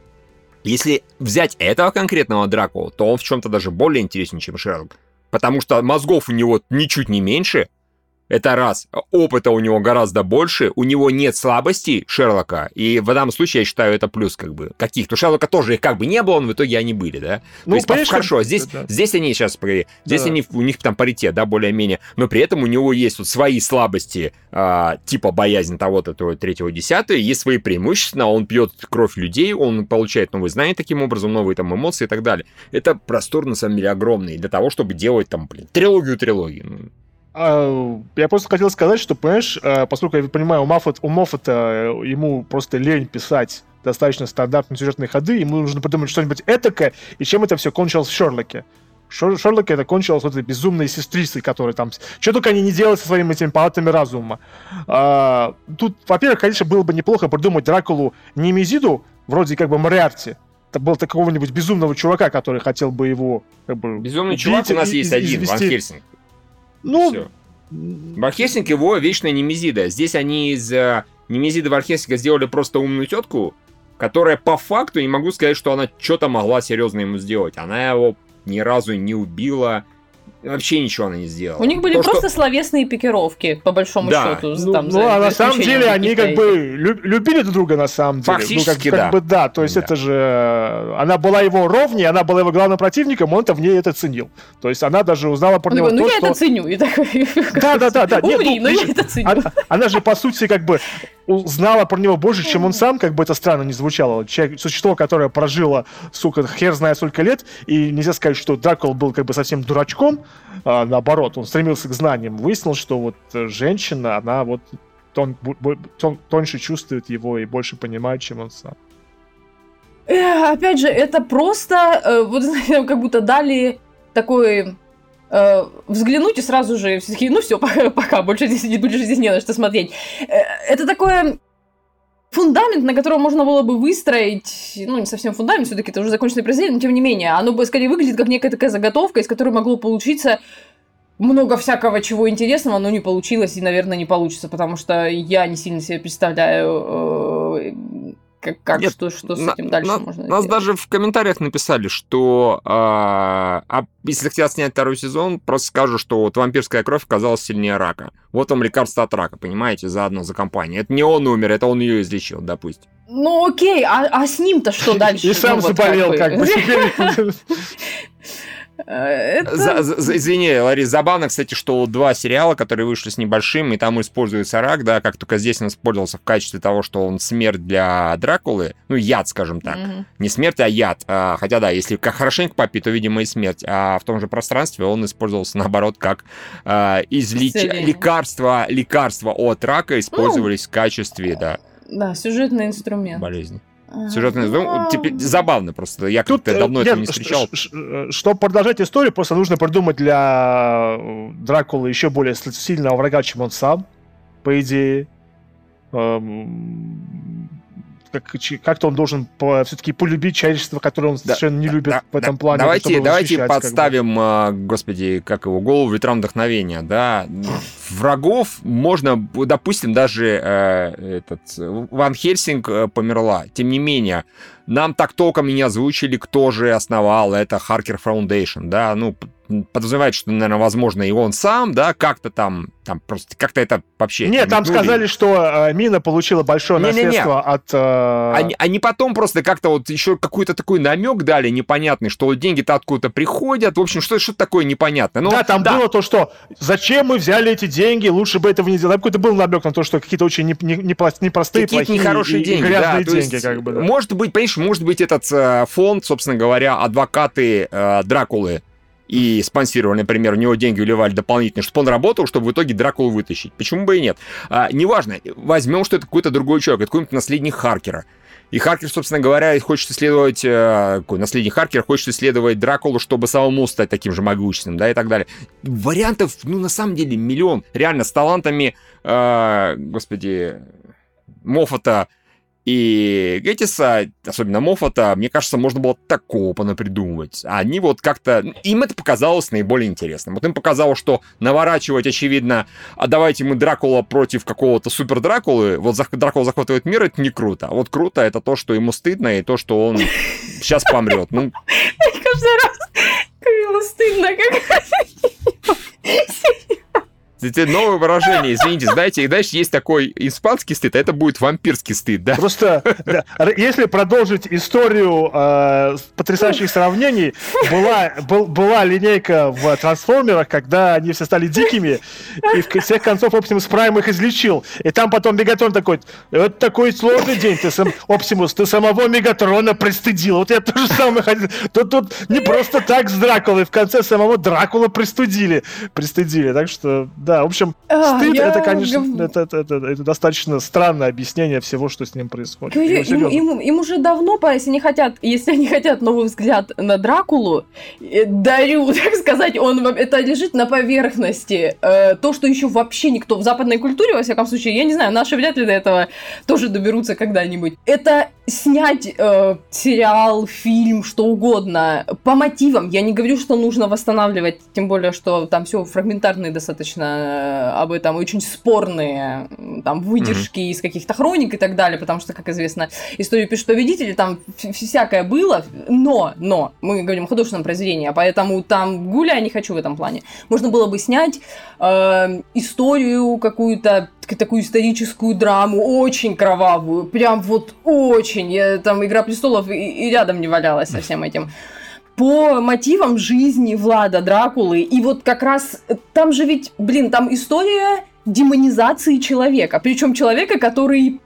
Если взять этого конкретного Дракула, то он в чем-то даже более интересен, чем Шерлок. Потому что мозгов у него ничуть не меньше. Это раз. Опыта у него гораздо больше. У него нет слабостей Шерлока. И в данном случае я считаю это плюс как бы. Каких-то. Шерлока тоже их как бы не было, но в итоге они были, да? Ну, То есть, конечно, хорошо, здесь, да. здесь они, сейчас, здесь Да. они, у них там паритет, да, более-менее, но при этом у него есть вот свои слабости, а, типа боязнь того-то, того, третьего, десятого, есть свои преимущества, он пьет кровь людей, он получает новые знания таким образом, новые там эмоции и так далее. Это простор, на самом деле, огромный для того, чтобы делать там, блин, трилогию-трилогию. Ну, А, Я просто хотел сказать, что, понимаешь, э, поскольку я понимаю, у Маффет, у Моффата ему просто лень писать достаточно стандартные сюжетные ходы, ему нужно придумать что-нибудь этакое, и чем это все кончилось в Шерлоке. Шер- Шерлоке это кончилось вот этой безумной сестрицей, которая там... Что только они не делают со своими этими палатами разума. А, тут, во-первых, конечно, было бы неплохо придумать Дракулу не Мизиду, вроде как бы Мариарти, это был какого-нибудь безумного чувака, который хотел бы его как бы, Безумный убить чувак у нас и- есть и- один, Ван извести. Хельсинг. Ну, Всё. Хельсинг его вечная немезида. Здесь они из э, немезиды Ван Хельсинга сделали просто умную тетку, которая по факту, не могу сказать, что она что-то могла серьезно ему сделать. Она его ни разу не убила, вообще ничего она не сделала. У них были То, что- просто словесные пикировки, по большому Да. счету. Ну, там, ну, за а на самом деле они как бы лю- любили друг друга на самом деле. Фактически, ну, как, да. как бы да. То есть Да. это же э, она была его ровней, она была его главным противником, он-то в ней это ценил. То есть она даже узнала про Он него такой, ну то, я что... это ценю. И такой, (laughs) Да, да, да, да. Нет, Умри, ну, но я видишь, это ценю. Она, она же, по сути, как бы узнала про него больше, чем он сам, как бы это странно не звучало. Человек, существо, которое прожило, сука, хер знает сколько лет, и нельзя сказать, что Дракула был как бы совсем дурачком, а, наоборот, он стремился к знаниям. Выяснил, что вот э, женщина, она вот тон- тон- тоньше чувствует его и больше понимает, чем он сам. Э, Опять же, это просто, э, вот (laughs) знаете, как будто дали такой взглянуть и сразу же все такие, ну все, пока, (laughs) пока, больше здесь, больше здесь не на что смотреть. Это такое фундамент, на котором можно было бы выстроить, ну, не совсем фундамент, все-таки это уже законченное произведение, но тем не менее, оно бы скорее выглядит как некая такая заготовка, из которой могло получиться много всякого чего интересного, но не получилось и, наверное, не получится, потому что я не сильно себе представляю, э, как, как Нет, что, что с На- этим дальше на- можно Нас даже в комментариях написали, что а, а если хотят снять второй сезон, просто скажу, что вот вампирская кровь оказалась сильнее рака. Вот вам лекарство от рака, понимаете, заодно за компанию. Это не он умер, это он ее излечил, допустим. Ну окей, а, а с ним-то что (laughs) дальше? И сам Ну, заболел, как бы. (laughs) (laughs) это- За- за- извини, Ларис, забавно, кстати, что два сериала, которые вышли с небольшим, и там используется рак, да, как только здесь он использовался в качестве того, что он смерть для Дракулы, ну, яд, скажем так. Мгм. Не смерть, а яд. А, хотя, да, если как хорошенько попить, то, видимо, и смерть. А в том же пространстве он использовался, наоборот, как а, излеч... Исцеление. лекарства, лекарства от рака использовались в качестве, да, Да, сюжетный инструмент. болезни. Сюжетный, ну, теперь забавно просто. Я как-то э, давно этого не встречал. ш- ш- Чтобы продолжать историю, просто нужно придумать для э, Дракулы еще более сильного врага, чем он сам, по идее. Как- Как-то он должен все-таки полюбить человечество, которое он Да, совершенно не да, любит да, в этом да. плане. Давайте, давайте защищать, как бы. подставим, а, господи, как его, голову ветрам вдохновения, да. Врагов можно, допустим, даже э, этот Ван Хельсинг э, померла. Тем не менее, нам так толком и не озвучили, кто же основал это Харкер Foundation, да, ну, подразумевает, что, наверное, возможно, и он сам, да, как-то там, там просто как-то это вообще... Нет, там сказали, что э, Мина получила большое не, наследство не, не. от... Э... Они, они потом просто как-то вот еще какой-то такой намек дали непонятный, что деньги-то откуда-то приходят, в общем, что, что такое непонятное. Ну, да, там да. было то, что зачем мы взяли эти деньги, лучше бы этого не делать. Какой-то был намек на то, что какие-то очень непростые, не, не плохие нехорошие и, деньги, и грязные да, деньги, есть, как бы. Да. Может быть, понимаешь, может быть, этот э, фонд, собственно говоря, адвокаты э, Дракулы и спонсировали, например, у него деньги уливали дополнительно, чтобы он работал, чтобы в итоге Дракулу вытащить. Почему бы и нет? А, неважно, возьмем, что это какой-то другой человек, это какой-нибудь наследник Харкера. И Харкер, собственно говоря, хочет исследовать, э, наследник Харкера хочет исследовать Дракулу, чтобы самому стать таким же могущественным, да, и так далее. Вариантов, ну, на самом деле, миллион. Реально, с талантами, э, господи, Моффата, и Геттиса, особенно Моффата, мне кажется, можно было такого понапридумывать. Они вот как-то... Им это показалось наиболее интересным. Вот им показалось, что наворачивать, очевидно, а давайте мы Дракула против какого-то супер Дракулы, вот Дракула захватывает мир, это не круто. А вот круто это то, что ему стыдно, и то, что он сейчас помрет. Ну... Каждый раз стыдно, как это новое выражение, извините, знаете, и дальше есть такой испанский стыд, а это будет вампирский стыд, да? Просто, да, если продолжить историю э, потрясающих сравнений, была, был, была линейка в трансформерах, когда они все стали дикими, и в всех концов Оптимус Прайм их излечил. И там потом Мегатрон такой, это такой сложный день, ты сам, Оптимус, ты самого Мегатрона пристыдил. Вот я тоже самое хотел. Тут, тут не просто так с Дракулой, в конце самого Дракула пристудили. Пристыдили, так что, да, в общем, а, стыд это, конечно, это, это, это, это достаточно странное объяснение всего, что с ним происходит. Ну, им, им, им уже давно если они хотят, если они хотят новый взгляд на Дракулу, э, дарю, (laughs) так сказать, он это лежит на поверхности. Э, то, что еще вообще никто в западной культуре, во всяком случае, я не знаю, наши вряд ли до этого тоже доберутся когда-нибудь. Это снять э, сериал, фильм, что угодно по мотивам. Я не говорю, что нужно восстанавливать, тем более, что там все фрагментарные достаточно об этом очень спорные там выдержки mm-hmm. из каких-то хроник и так далее, потому что, как известно, историю пишут победители, там всякое было, но, но, мы говорим о художественном произведении, а поэтому там гуляй не хочу в этом плане. Можно было бы снять э, историю какую-то такую историческую драму, очень кровавую, прям вот очень. Я, там «Игра престолов» и, и рядом не валялась со всем этим по мотивам жизни Влада Дракулы. И вот как раз там же ведь, блин, там история демонизации человека. Причем человека, который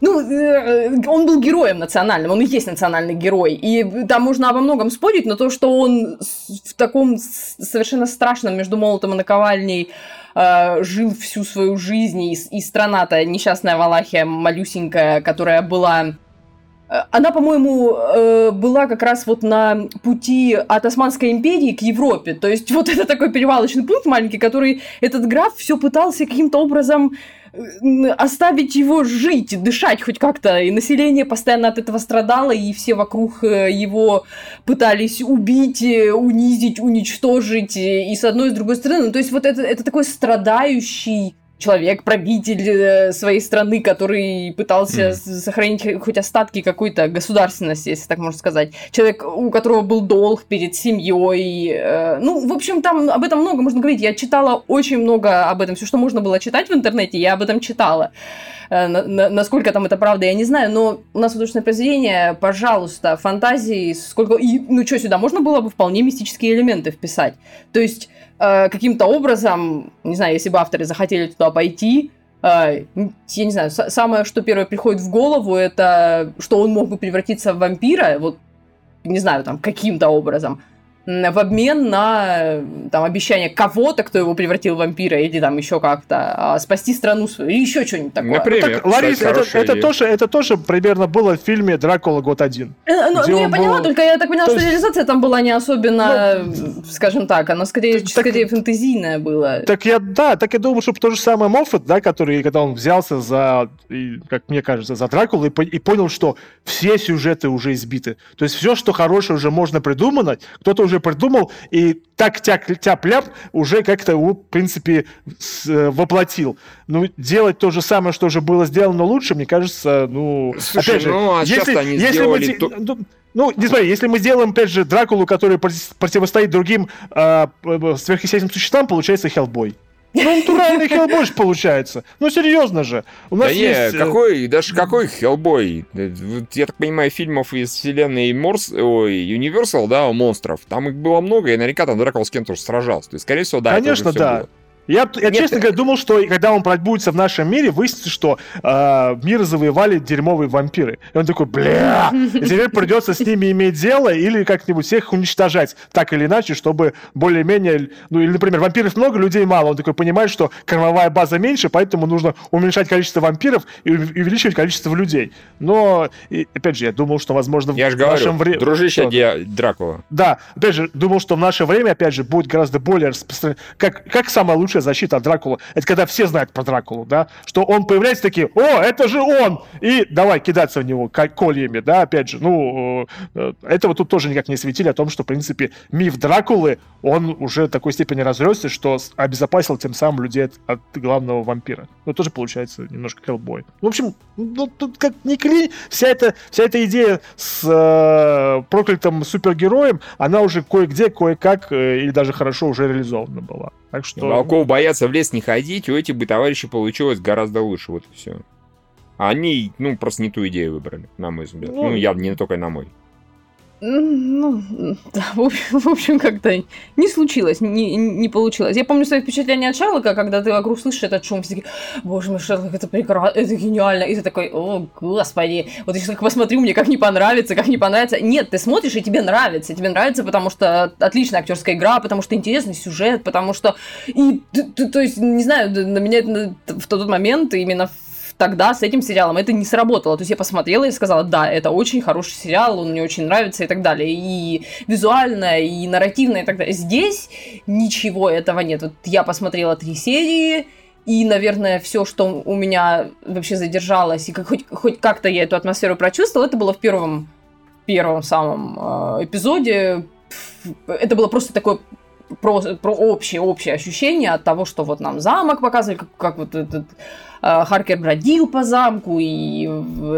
ну, э, он был героем национальным, он и есть национальный герой. И там можно обо многом спорить, но то, что он в таком совершенно страшном между молотом и наковальней э, жил всю свою жизнь, и, и страна-то несчастная Валахия малюсенькая, которая была Э, она, по-моему, э, была как раз вот на пути от Османской империи к Европе. То есть вот (laughs) это такой перевалочный пункт маленький, который этот граф все пытался каким-то образом э, оставить его жить, дышать хоть как-то. И население постоянно от этого страдало, и все вокруг его пытались убить, унизить, уничтожить. И с одной, и с другой стороны. Ну, то есть вот это, это такой страдающий человек, правитель э, своей страны, который пытался mm. сохранить хоть остатки какой-то государственности, если так можно сказать. Человек, у которого был долг перед семьей. Э, ну, в общем, там об этом много можно говорить. Я читала очень много об этом. Все, что можно было читать в интернете, я об этом читала. Э, насколько там это правда, я не знаю. Но у нас художественное произведение, пожалуйста, фантазии, сколько... И, ну, что, сюда можно было бы вполне мистические элементы вписать. То есть э, каким-то образом, не знаю, если бы авторы захотели туда пойти, э, я не знаю, самое, что первое приходит в голову, это что он мог бы превратиться в вампира, вот, не знаю, там, каким-то образом в обмен на там, обещание кого-то, кто его превратил в вампира, или там еще как-то а, спасти страну свою, или еще что-нибудь такое. Например, так, Ларис, это, это, тоже, это тоже примерно было в фильме «Дракула. Год один». Э, ну, ну я поняла, был... только я так поняла, То что есть... реализация там была не особенно, ну, скажем так, она скорее, так, скорее фэнтезийная была. Так я, да, так я думаю, что то же самое Моффат, да, который, когда он взялся за, как мне кажется, за Дракулу и, и понял, что все сюжеты уже избиты. То есть все, что хорошее уже можно придумать, кто-то уже уже придумал, и так тяп-ляп уже как-то его, в принципе, э, воплотил. Ну, делать то же самое, что уже было сделано лучше, мне кажется, ну... Слушай, опять же, ну, а если, они если сделали... Мы, ну, Ну, не смотри, если мы сделаем, опять же, Дракулу, который противостоит другим э, сверхъестественным существам, получается Хеллбой. Ну, натуральный Хеллбой получается. Ну, серьезно же. У нас да есть... не, какой, даже какой Хеллбой? Я так понимаю, фильмов из вселенной Морс, ой, Universal, да, у монстров, там их было много, и наверняка там Дракул с кем-то сражался. То есть, скорее всего, да, Конечно, да. Было. Я, я честно говоря, думал, что когда он пробудется в нашем мире, выяснится, что э, мир завоевали дерьмовые вампиры. И он такой, бля, и теперь придется с ними иметь дело или как-нибудь всех уничтожать так или иначе, чтобы более-менее, ну или, например, вампиров много, людей мало. Он такой понимает, что кормовая база меньше, поэтому нужно уменьшать количество вампиров и увеличивать количество людей. Но, и, опять же, я думал, что, возможно, я в нашем времени... дружище что... Дракула. Да, опять же, думал, что в наше время, опять же, будет гораздо более распространено. Как, как самое лучшее лучшая защита от Дракулы, это когда все знают про Дракулу, да, что он появляется такие, о, это же он, и давай кидаться в него кольями, да, опять же, ну, э, этого тут тоже никак не светили о том, что, в принципе, миф Дракулы, он уже в такой степени разросся, что обезопасил тем самым людей от, от главного вампира. Ну, тоже получается немножко Хеллбой. В общем, ну, тут как ни кли, вся эта, вся эта идея с э, проклятым супергероем, она уже кое-где, кое-как, э, или даже хорошо уже реализована была. Так что... Волков боятся в лес не ходить, у этих бы товарищей получилось гораздо лучше, вот и все. Они, ну, просто не ту идею выбрали, на мой взгляд. Ну, ну явно не только на мой. Ну, да, (laughs) в общем, как-то не случилось, не, не получилось. Я помню свои впечатления от Шерлока, когда ты вокруг слышишь этот шум, все такие, боже мой, Шерлок, это прекрасно, это гениально. И ты такой, о, господи, вот я сейчас посмотрю, мне как не понравится, как не понравится. Нет, ты смотришь, и тебе нравится. Тебе нравится, потому что отличная актерская игра, потому что интересный сюжет, потому что... И, то есть, не знаю, на меня в тот момент именно тогда с этим сериалом это не сработало. То есть я посмотрела и сказала, да, это очень хороший сериал, он мне очень нравится и так далее. И визуально, и нарративно, и так далее. Здесь ничего этого нет. Вот я посмотрела три серии, и, наверное, все, что у меня вообще задержалось, и как, хоть, хоть как-то я эту атмосферу прочувствовала, это было в первом, первом самом э, эпизоде. Это было просто такое про, про общее, общее ощущение от того, что вот нам замок показывали, как, как вот этот Харкер бродил по замку, и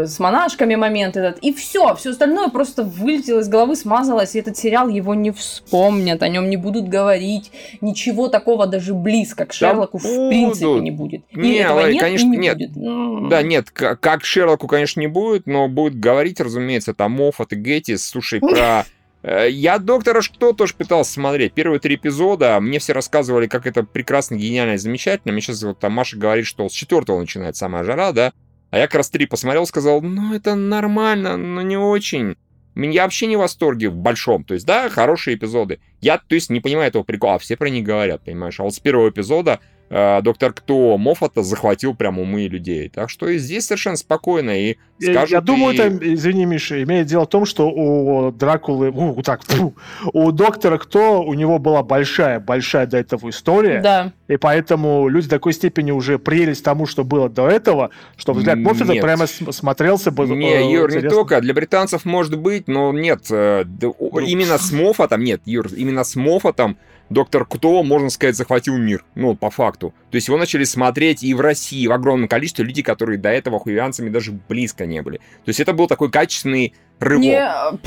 с монашками момент этот, и все, все остальное просто вылетело из головы, смазалось, и этот сериал его не вспомнят, о нем не будут говорить, ничего такого даже близко к Шерлоку да в принципе не будет. И не, этого нет, конечно, и не нет. будет. Да, нет, как Шерлоку, конечно, не будет, но будет говорить, разумеется, там Моффат и Геттис, слушай, про Э, я доктора что тоже пытался смотреть. Первые три эпизода мне все рассказывали, как это прекрасно, гениально и замечательно. Мне сейчас вот там Маша говорит, что с четвертого начинает самая жара, да? А я как раз три посмотрел, сказал, ну это нормально, но не очень. Я вообще не в восторге в большом. То есть, да, хорошие эпизоды. Я, то есть, не понимаю этого прикола, а все про них говорят, понимаешь? А вот с первого эпизода Э, доктор Кто Моффата захватил прям умы людей. Так что и здесь совершенно спокойно и скажут... Я, я думаю, и... это, извини, Миша, имеет дело в том, что у Дракулы, у, так, фу, у доктора Кто у него была большая-большая до этого история. Да. И поэтому люди в такой степени уже приелись тому, что было до этого, что взгляд Моффата нет. прямо смотрелся бы... Не, э, Юр, интересно. не только. Для британцев может быть, но нет. Э, ну, именно (laughs) с Моффатом, нет, Юр, именно с Моффатом доктор Кто, можно сказать, захватил мир. Ну, по факту. То есть его начали смотреть и в России в огромном количестве людей, которые до этого хуевианцами даже близко не были. То есть это был такой качественный рывок. Не...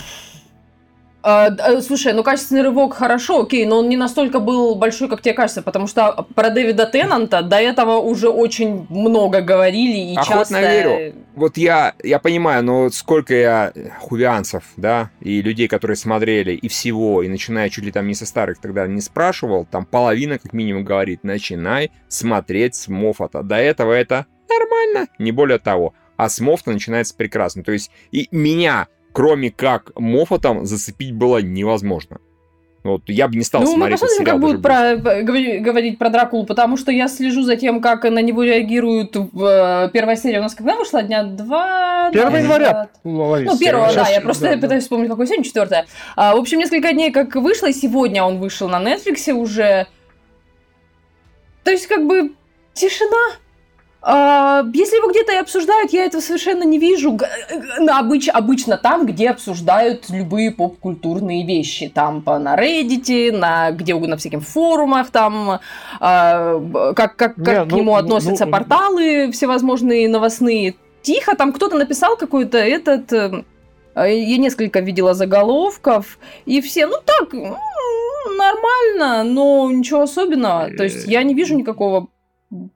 А, э, слушай, ну качественный рывок хорошо, окей, но он не настолько был большой, как тебе кажется, потому что про Дэвида Теннанта до этого уже очень много говорили и Охотно часто... верю. Вот я, я понимаю, но сколько я хувианцев, да, и людей, которые смотрели, и всего, и начиная чуть ли там не со старых тогда не спрашивал, там половина как минимум говорит, начинай смотреть с Моффата. До этого это нормально, не более того. А с Моффата начинается прекрасно. То есть и меня кроме как Моффатом зацепить было невозможно. Вот я бы не стал ну, смотреть. Ну, мы посмотрим, как будут про, говорить про Дракулу, потому что я слежу за тем, как на него реагируют в э, первой серии. У нас когда вышла? Дня два? 1 января. Ну, ну первого, да. Я просто да, пытаюсь да. вспомнить, какой сегодня, четвертое. А, в общем, несколько дней как вышло, и сегодня он вышел на Netflix уже. То есть, как бы, тишина. А, если его где-то и обсуждают, я этого совершенно не вижу. Обыч, обычно там, где обсуждают любые поп-культурные вещи. Там по, на Reddit, на где угодно, на всяких форумах, там как, как, как не, к ну, нему ну, относятся ну, порталы всевозможные новостные. Тихо, там кто-то написал какой-то этот... Э, А, я несколько видела заголовков, и все, ну так, нормально, но ничего особенного. То есть я не вижу никакого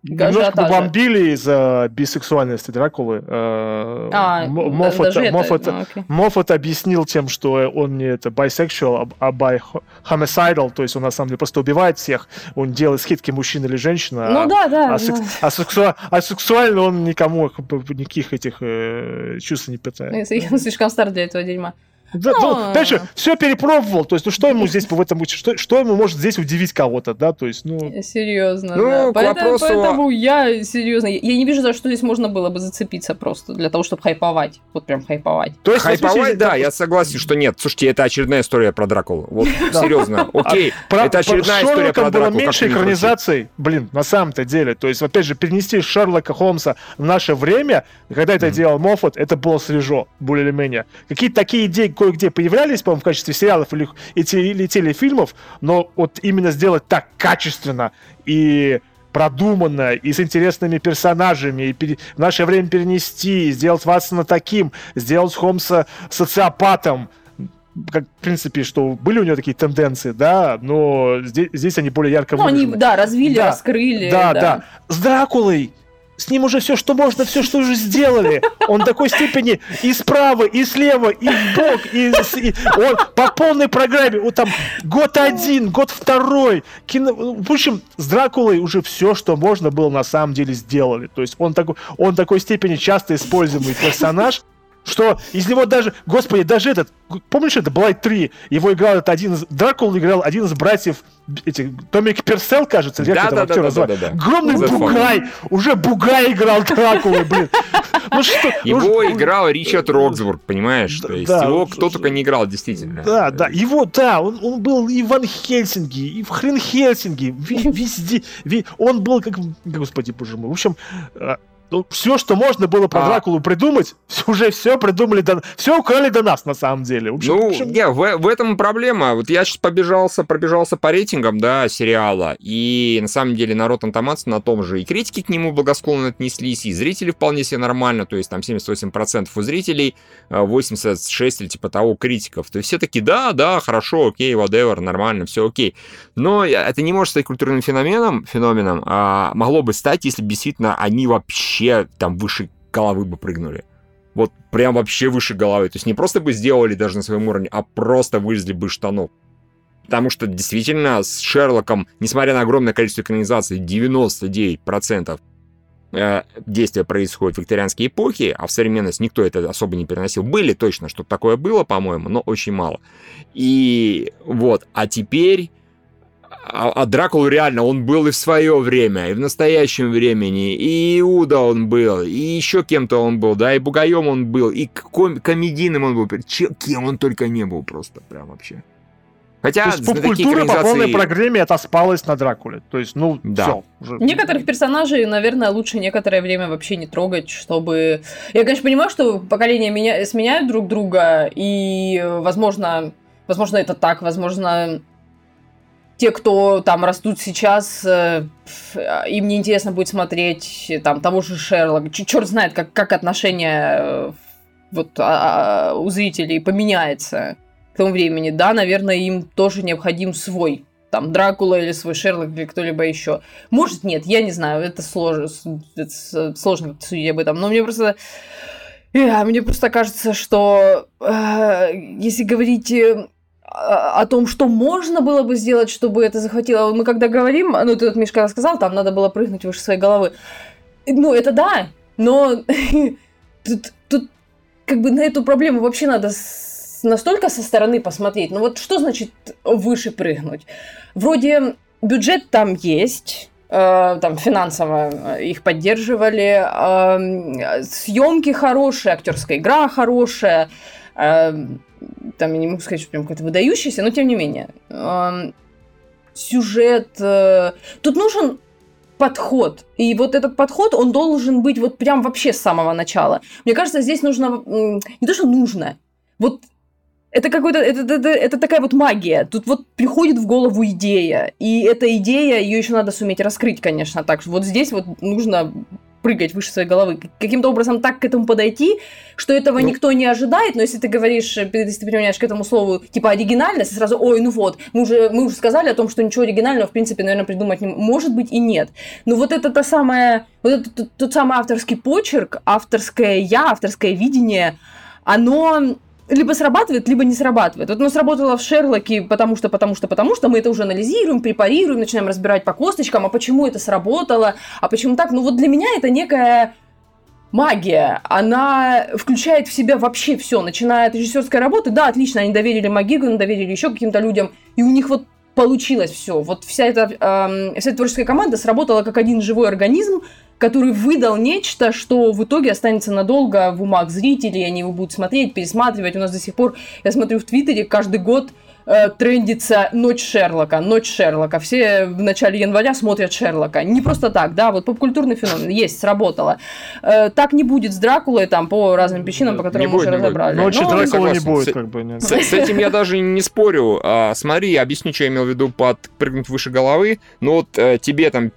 Немножко побомбили из-за бисексуальности Дракулы. Э, а, Моффат, даже Моффат, это... а, Моффат объяснил тем, что он не это bisexual, а bi homicidal, то есть он на самом деле просто убивает всех, он делает скидки мужчина или женщина. Ну а, да, да. А, секс, а, сексу, а сексуально он никому никаких этих э, чувств не питает. Я слишком стар для этого дерьма. Да, ну, дальше все перепробовал. То есть, ну что ему здесь в этом что, что ему может здесь удивить кого-то, да? То есть, ну. Серьезно. Ну, да. поэтому, вопросу... поэтому я серьезно. Я не вижу, за что здесь можно было бы зацепиться просто для того, чтобы хайповать. Вот прям хайповать. То есть, хайповать, да, я согласен, что нет. Слушайте, это очередная история про Дракулу. Вот серьезно, окей. А это очередная история про Дракулу. было меньше экранизаций, блин, на самом-то деле. То есть, опять же, перенести Шерлока Холмса в наше время, когда это делал Моффат, это было свежо, более или менее. Какие-то такие идеи, кое-где появлялись, по-моему, в качестве сериалов или, или телефильмов, но вот именно сделать так качественно и продуманно и с интересными персонажами, и пере... в наше время перенести, сделать Ватсона таким, сделать Холмса социопатом, как, в принципе, что были у него такие тенденции, да, но здесь, здесь они более ярко выражены. Ну, они, да, развили, да, раскрыли. Да, да, да. С Дракулой с ним уже все, что можно, все, что уже сделали. Он такой степени и справа, и слева, и в бок, и, и он по полной программе. Вот там год один, год второй. Кино, в общем, с Дракулой уже все, что можно было, на самом деле сделали. То есть он такой, он такой степени часто используемый персонаж, что из него даже, господи, даже этот, помнишь, это Блайт 3, его играл это один из, Дракул играл один из братьев, эти, Томик Персел, кажется, как да, этого да, актера да, да, да, да. Огромный бугай, уже бугай играл Дракулы, блин. Ну что? Его ну, играл Ричард Роксбург, понимаешь? То есть его кто только не играл, действительно. Да, да, его, да, он, он был и в Ван Хельсинги, и в Хрен Хельсинги, везде. Он был как, господи, боже мой, в общем, а, ну, все, что можно было про а... Дракулу придумать, (laughs) уже все придумали, до... все украли до нас, на самом деле. В общем, ну, в общем... не, в, в этом проблема. Вот я сейчас побежался, пробежался по рейтингам, да, сериала, и на самом деле народ Антоматс на том же. И критики к нему благосклонно отнеслись, и зрители вполне себе нормально, то есть там 78% у зрителей, 86 а, или типа того критиков. То есть все таки да, да, хорошо, окей, whatever, нормально, все окей. Но это не может стать культурным феноменом, феноменом, а могло бы стать, если бы действительно они вообще вообще там выше головы бы прыгнули. Вот прям вообще выше головы. То есть не просто бы сделали даже на своем уровне, а просто вылезли бы штанов. Потому что действительно с Шерлоком, несмотря на огромное количество экранизаций, 99% э, действия происходит в викторианской эпохе, а в современность никто это особо не переносил. Были точно, что такое было, по-моему, но очень мало. И вот, а теперь а, а Дракулу реально, он был и в свое время, и в настоящем времени, и Иуда он был, и еще кем-то он был, да, и Бугаем он был, и ком- комедийным он был, кем он только не был просто, прям вообще. Хотя То есть поп-культура по полной программе отоспалась на Дракуле. То есть, ну, да. все. Уже... Некоторых персонажей, наверное, лучше некоторое время вообще не трогать, чтобы... Я, конечно, понимаю, что поколения меня... сменяют друг друга, и, возможно, возможно, это так, возможно, те, кто там растут сейчас, э, им неинтересно будет смотреть там того же Шерлока. Черт знает, как, как отношение э, вот, а, а, у зрителей поменяется к тому времени. Да, наверное, им тоже необходим свой там Дракула или свой Шерлок или кто-либо еще. Может, нет, я не знаю, это сложно, это сложно судить об этом, но мне просто... Мне просто кажется, что э, если говорить э, о том, что можно было бы сделать, чтобы это захватило. Мы когда говорим, ну, ты вот, Мишка, сказал, там надо было прыгнуть выше своей головы. Ну, это да, но (laughs) тут, тут как бы на эту проблему вообще надо настолько со стороны посмотреть. Ну, вот что значит выше прыгнуть? Вроде бюджет там есть, э, там финансово их поддерживали, э, съемки хорошие, актерская игра хорошая, э, там я не могу сказать, что прям какой-то выдающийся, но тем не менее. Сюжет... Э, тут нужен подход. И вот этот подход, он должен быть вот прям вообще с самого начала. Мне кажется, здесь нужно... Не то, что нужно. Вот это какой-то... Это, это, это такая вот магия. Тут вот приходит в голову идея. И эта идея, ее еще надо суметь раскрыть, конечно, так. Вот здесь вот нужно прыгать выше своей головы. Каким-то образом так к этому подойти, что этого ну, никто не ожидает, но если ты говоришь, э, если ты применяешь к этому слову, типа, оригинальность, сразу, ой, ну вот, мы уже, мы уже сказали о том, что ничего оригинального, в принципе, наверное, придумать не может быть и нет. Но вот это та самая, вот это тот, тот самый авторский почерк, авторское я, авторское видение, оно либо срабатывает, либо не срабатывает. Вот оно сработало в Шерлоке, потому что, потому что, потому что мы это уже анализируем, препарируем, начинаем разбирать по косточкам, а почему это сработало, а почему так. Ну вот для меня это некая магия. Она включает в себя вообще все, начиная от режиссерской работы. Да, отлично, они доверили Магигану, доверили еще каким-то людям, и у них вот получилось все. Вот вся эта, э, вся эта творческая команда сработала как один живой организм, который выдал нечто, что в итоге останется надолго в умах зрителей, они его будут смотреть, пересматривать. У нас до сих пор, я смотрю в Твиттере, каждый год э, трендится «Ночь Шерлока», «Ночь Шерлока». Все в начале января смотрят Шерлока. Не просто так, да, вот попкультурный феномен. Есть, сработало. Э, так не будет с Дракулой, там, по разным причинам, по которым мы уже разобрали. Ночи Но... Дракула не будет, как бы. Нет. С, с этим я даже не спорю. А, смотри, объясню, что я имел в виду под прыгнуть выше головы. Ну вот э, тебе там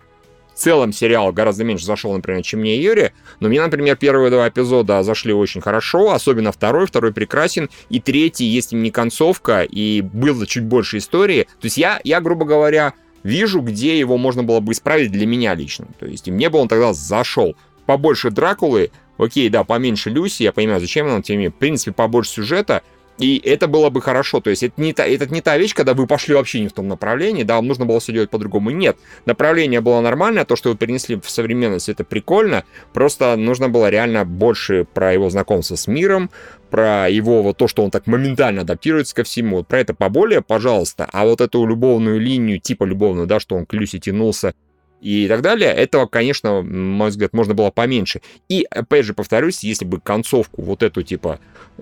целом сериал гораздо меньше зашел, например, чем мне Юре, но мне, например, первые два эпизода зашли очень хорошо, особенно второй, второй прекрасен, и третий, если не концовка, и было чуть больше истории, то есть я, я грубо говоря, вижу, где его можно было бы исправить для меня лично, то есть и мне бы он тогда зашел. Побольше Дракулы, окей, да, поменьше Люси, я понимаю, зачем нам теме, в принципе, побольше сюжета, и это было бы хорошо. То есть это не, та, это не та вещь, когда вы пошли вообще не в том направлении, да, вам нужно было все делать по-другому. Нет, направление было нормальное, то, что вы перенесли в современность, это прикольно. Просто нужно было реально больше про его знакомство с миром, про его вот то, что он так моментально адаптируется ко всему. Вот про это поболее, пожалуйста. А вот эту любовную линию, типа любовную, да, что он к Люси тянулся, и так далее. Этого, конечно, на мой взгляд, можно было поменьше. И, опять же, повторюсь, если бы концовку вот эту, типа,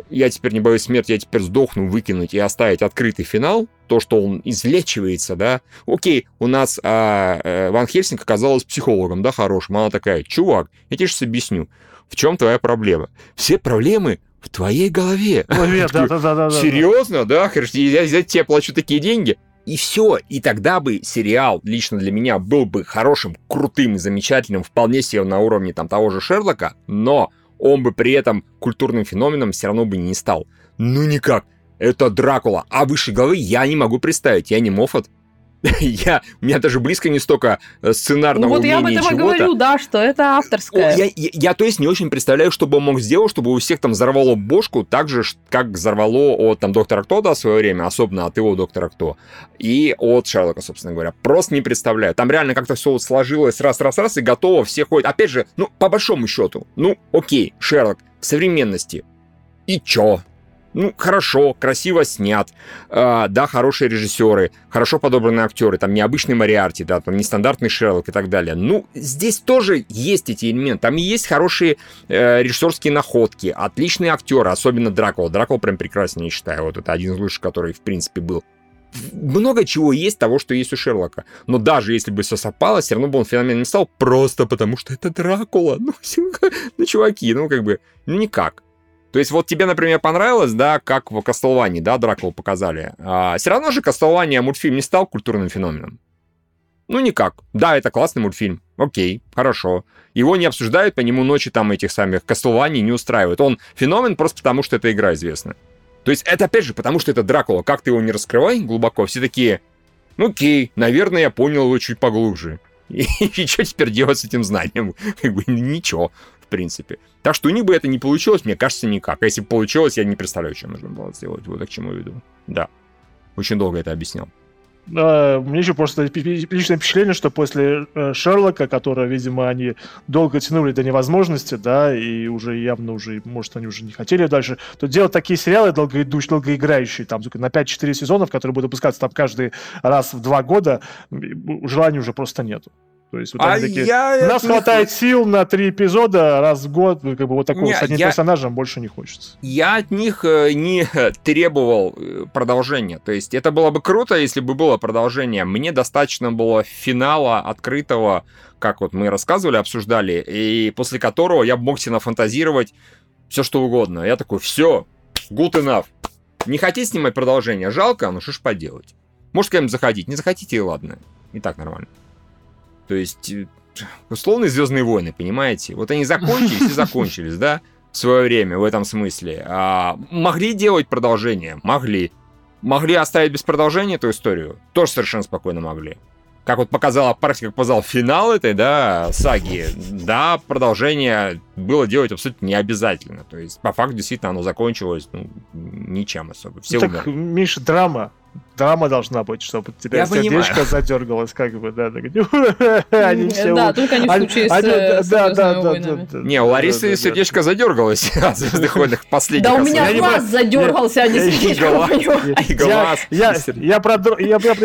я теперь не боюсь смерти, я теперь сдохну, выкинуть и оставить открытый финал, то, что он излечивается, да, окей, у нас а, а, Ван Хельсинг оказалась психологом, да, хорошим, она такая, чувак, я тебе сейчас объясню, в чем твоя проблема? Все проблемы в твоей голове. голове да, да, да, да, Серьезно, да? Я за тебя плачу такие деньги и все. И тогда бы сериал лично для меня был бы хорошим, крутым замечательным, вполне себе на уровне там того же Шерлока, но он бы при этом культурным феноменом все равно бы не стал. Ну никак. Это Дракула, а выше головы я не могу представить, я не Моффат. (laughs) я, у меня даже близко не столько э, сценарного ну, вот я об этом и говорю, да, что это авторское. Я, я, я, то есть, не очень представляю, что бы он мог сделать, чтобы у всех там взорвало бошку так же, как взорвало от там доктора Кто, да, в свое время, особенно от его доктора Кто, и от Шерлока, собственно говоря. Просто не представляю. Там реально как-то все сложилось раз-раз-раз и готово, все ходят. Опять же, ну, по большому счету, ну, окей, Шерлок в современности. И чё? Ну, хорошо, красиво снят, э, да, хорошие режиссеры, хорошо подобранные актеры, там необычный Мариарти, да, там нестандартный Шерлок и так далее. Ну, здесь тоже есть эти элементы, там есть хорошие э, режиссерские находки, отличные актеры, особенно Дракула. Дракула прям прекрасный, я считаю, вот это один из лучших, который, в принципе, был много чего есть того, что есть у Шерлока. Но даже если бы все совпало, все равно бы он феномен не стал, просто потому что это Дракула. (laughs) Ну, ну, чуваки, ну, как бы, ну, никак. То есть вот тебе, например, понравилось, да, как в Кастлвании, да, Дракулу показали. А, все равно же Кастлвания мультфильм не стал культурным феноменом. Ну, никак. Да, это классный мультфильм. Окей, хорошо. Его не обсуждают, по нему ночи там этих самых Кастлваний не устраивают. Он феномен просто потому, что эта игра известна. То есть это, опять же, потому что это Дракула. Как ты его не раскрывай глубоко, все такие, ну окей, наверное, я понял его чуть поглубже. И, (laughs) и что теперь делать с этим знанием? Как бы ничего в принципе. Так что у них бы это не получилось, мне кажется, никак. А если бы получилось, я не представляю, что нужно было сделать. Вот к чему я веду. Да. Очень долго это объяснял. Uh, мне еще просто личное впечатление, что после uh, Шерлока, которое, видимо, они долго тянули до невозможности, да, и уже явно уже, может, они уже не хотели дальше, то делать такие сериалы долгоидущие, долгоиграющие, там, на 5-4 сезонов, которые будут выпускаться там каждый раз в два года, желания уже просто нету. То есть вот а такие, я... у нас не... хватает сил на три эпизода раз в год, как бы вот такого не, с одним я... персонажем больше не хочется. Я от них э, не (laughs) требовал э, продолжения. То есть это было бы круто, если бы было продолжение. Мне достаточно было финала открытого, как вот мы рассказывали, обсуждали, и после которого я мог себе нафантазировать все что угодно. Я такой, все, good enough. Не хотите снимать продолжение? Жалко, ну что ж поделать. Может, кем заходить. Не захотите, и ладно. И так нормально. То есть э, условные Звездные войны, понимаете? Вот они закончились и (laughs) закончились, да, в свое время в этом смысле. А, могли делать продолжение? Могли. Могли оставить без продолжения эту историю? Тоже совершенно спокойно могли. Как вот показала практика, показал финал этой, да, саги, да, продолжение было делать абсолютно не обязательно. То есть, по факту, действительно, оно закончилось ну, ничем особо. Все так, умерли. Миша, драма драма должна быть, чтобы тебя я сердечко понимаю. задергалось, как бы, да, (laughs) они все... Да, только не в случае с Да, да, да. Не, у Ларисы сердечко задергалось (laughs) от Звездных войнах последних. Да у меня глаз задергался, а не сердечко. (laughs) Я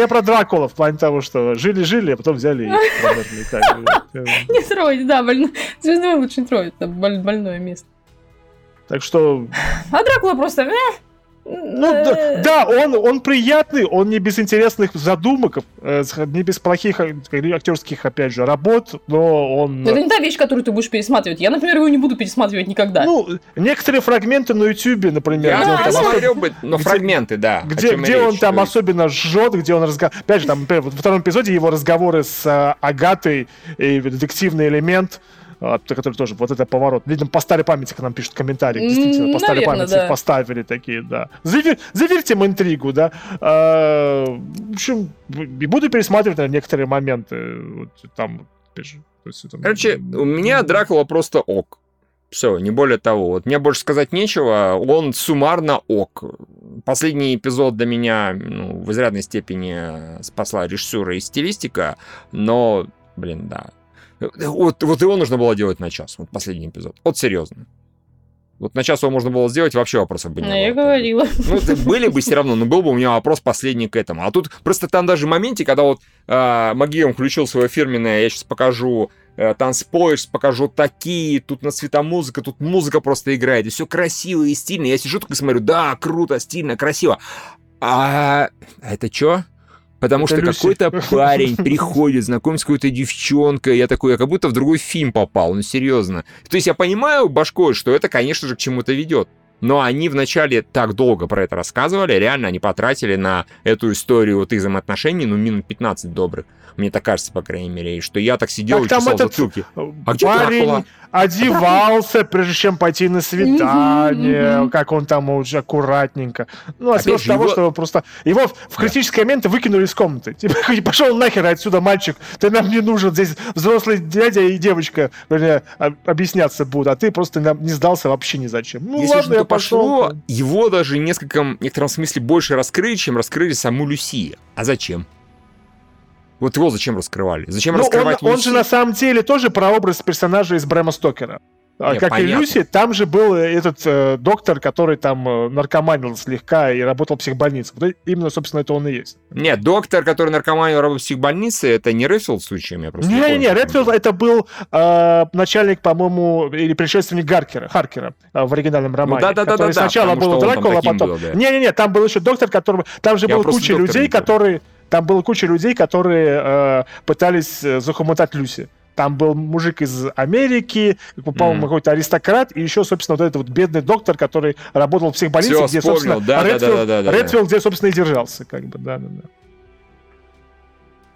про Дракула в плане того, что жили-жили, а потом взяли и. Не строить, да, Звездные лучше не строить, это больное место. Так что... А Дракула просто... Ну, да, да, он, он приятный, он не без интересных задумок, э, не без плохих актерских, опять же, работ, но он... Это не та вещь, которую ты будешь пересматривать. Я, например, его не буду пересматривать никогда. Ну, некоторые фрагменты на Ютубе, например. Я где он смотрел бы, но где, фрагменты, да. Где, где он там есть. особенно жжет, где он разговаривает. Опять же, там, например, во втором эпизоде его разговоры с э, Агатой и детективный элемент который тоже вот это поворот. Видимо, по старой памяти к нам пишут комментарии. Действительно, по старой памяти да. поставили такие, да. Завер, заверьте им интригу, да. А, в общем, и буду пересматривать наверное, некоторые моменты. Вот, там, есть, там, Короче, у меня Дракула просто ок. Все, не более того. Вот мне больше сказать нечего. Он суммарно ок. Последний эпизод для меня ну, в изрядной степени спасла режиссура и стилистика, но, блин, да, вот, вот его нужно было делать на час, вот последний эпизод. Вот серьезно. Вот на час его можно было сделать, вообще вопросов бы не ну, было. Я говорила. Ну, были бы все равно, но был бы у меня вопрос последний к этому. А тут просто там даже в моменте, когда вот э, Магием включил свое фирменное, я сейчас покажу э, танцпол, сейчас покажу такие, тут на светомузыка, тут музыка просто играет, и все красиво и стильно. Я сижу только смотрю, да, круто, стильно, красиво. А это что? Потому это что какой-то (laughs) парень приходит, знакомится с какой-то девчонкой, я такой, я как будто в другой фильм попал, ну серьезно. То есть я понимаю башкой, что это, конечно же, к чему-то ведет. Но они вначале так долго про это рассказывали, реально они потратили на эту историю вот их взаимоотношений, ну, минут 15 добрых. Мне так кажется, по крайней мере, что я так сидел так и чесал этот затылки. А где парень Дракула? Одевался, прежде чем пойти на свидание, как он там уже аккуратненько. Ну, а с того, что просто его в критические моменты выкинули из комнаты. (laughs) Типа, пошел нахер отсюда, мальчик, ты нам не нужен, здесь взрослый дядя и девочка вернее, объясняться будут, а ты просто нам не сдался вообще ни зачем. Ну, Если ладно, я пошел. Пошло, его даже в некотором смысле больше раскрыли, чем раскрыли саму Люси. А зачем? Вот его зачем раскрывали? Зачем ну, раскрывать он, он же на самом деле тоже про образ персонажа из Брэма Стокера. А, Не, как понятно. и Люси, там же был этот э, доктор, который там э, наркоманил слегка и работал в психбольнице. Вот именно, собственно, это он и есть. Нет, доктор, который наркоманил работал в психбольнице, это не Редфилд случаем, я просто не, не, не Редфилд это был э, начальник, по-моему, или предшественник Гаркера, Харкера э, в оригинальном романе. Ну, да, да, да, да, сначала был Дракула, а потом... Не-не-не, там был еще доктор, который... Там же был куча людей, которые там была куча людей, которые э, пытались э, захомутать Люси. Там был мужик из Америки, по-моему, mm. какой-то аристократ, и еще, собственно, вот этот вот бедный доктор, который работал в психбольнице, Все, где, вспомнил. собственно, да, Редфилд, да, да, да, Редфилд, где, собственно, и держался, как бы, да-да-да.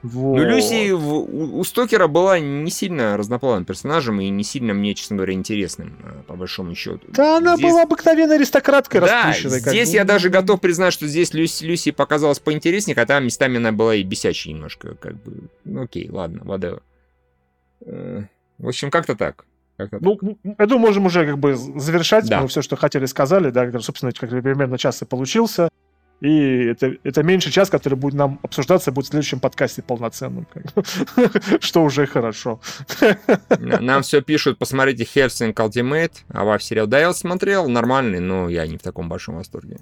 Вот. Ну, Люси у, у Стокера была не сильно разноплановым персонажем и не сильно мне, честно говоря, интересным, э, по большому счету. Да, она здесь... была обыкновенной аристократкой да, здесь я даже готов признать, что здесь Люси, Люси показалась поинтереснее, хотя местами она была и бесячей немножко, как бы. Ну, окей, ладно, whatever. Э, в общем, как-то так. Как-то ну, так. я думаю, можем уже как бы завершать. Да. Мы все, что хотели, сказали, да, собственно, как примерно час и получился. И это, это меньше час, который будет нам обсуждаться, будет в следующем подкасте полноценным. (laughs) Что уже хорошо. Нам все пишут, посмотрите Helsing Ultimate, а ваш сериал. Да, я смотрел, нормальный, но я не в таком большом восторге.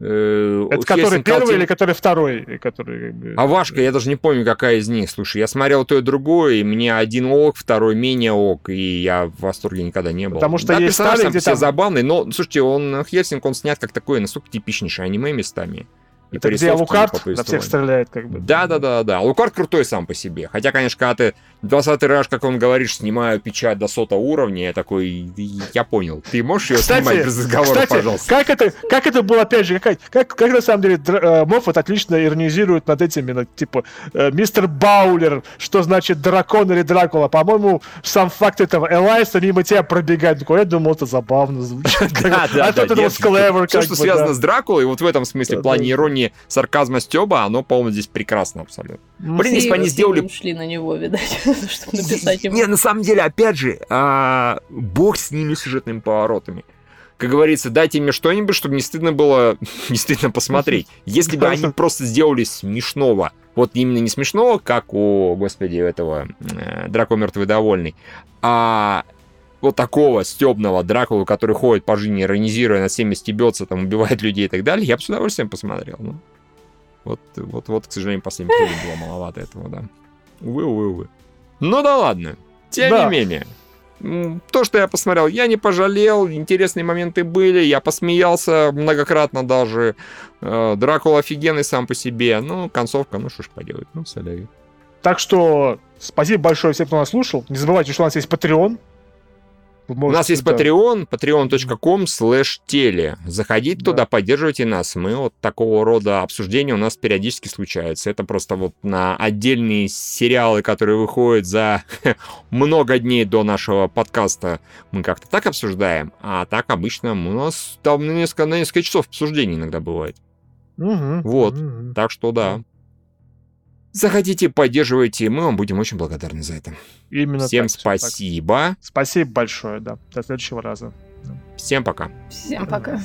Э, Это который первый или который второй? Который... А Вашка, я даже не помню, какая из них. Слушай, я смотрел то и другое, и мне один ок, второй менее ок, и я в восторге никогда не был. Потому что да, есть персонаж там все там... забавный, но, слушайте, он, Хельсинг, он снят как такое настолько типичнейшее аниме местами. И Это где Лукард на всех стреляет, как бы. Да, да, да, да. Лукард крутой сам по себе. Хотя, конечно, когда ты 20 раз, как он говоришь, снимаю печать до сотого уровня, я такой, я понял. Ты можешь ее Кстати, снимать без разговора, Кстати, пожалуйста? как это, как это было, опять же, как, как, как на самом деле Др- э, Моффат отлично иронизирует над этими, над, типа, э, мистер Баулер, что значит дракон или Дракула. По-моему, сам факт этого Элайса мимо тебя пробегает. Такой, я думал, это забавно звучит. Да, (laughs) да, А да, тут это clever, Все, что связано с Дракулой, вот в этом смысле, в плане да. Иронии, сарказма, стеба, оно, по-моему, здесь прекрасно абсолютно. Блин, если бы они сделали ушли на него, (laughs) видать, чтобы написать ему. Не, на самом деле, опять же, а, бог с ними сюжетными поворотами. Как говорится, дайте мне что-нибудь, чтобы не стыдно было, (laughs) не стыдно посмотреть. Если бы они просто сделали смешного, вот именно не смешного, как у, господи, этого э, Драко мертвый довольный, а вот такого стебного Дракулу, который ходит по жизни, иронизируя над всеми, стебется, там, убивает (laughs) людей и так далее, я бы с удовольствием посмотрел. Ну, вот, вот, вот, к сожалению, последнем эпизоде было маловато этого, да. Увы, увы, увы. Ну да ладно. Тем Да. не менее. То, что я посмотрел, я не пожалел, интересные моменты были, я посмеялся многократно даже. Э, Дракула офигенный сам по себе, ну, концовка, ну что ж поделать, ну, соляви. Так что спасибо большое всем, кто нас слушал. Не забывайте, что у нас есть Patreon. Вы У нас можете есть туда- Patreon, patreon.com slash теле. Заходите Да. туда, поддерживайте нас. Мы вот такого рода обсуждения у нас периодически случаются. Это просто вот на отдельные сериалы, которые выходят за (laughs) много дней до нашего подкаста, мы как-то так обсуждаем. А так обычно у нас там на несколько, на несколько часов обсуждений иногда бывает. Мгм, Вот. мгм. Так что да. Заходите, поддерживайте, мы вам будем очень благодарны за это. Именно Всем так, всё так. спасибо. Спасибо большое, да. До следующего раза. Всем пока. Всем пока.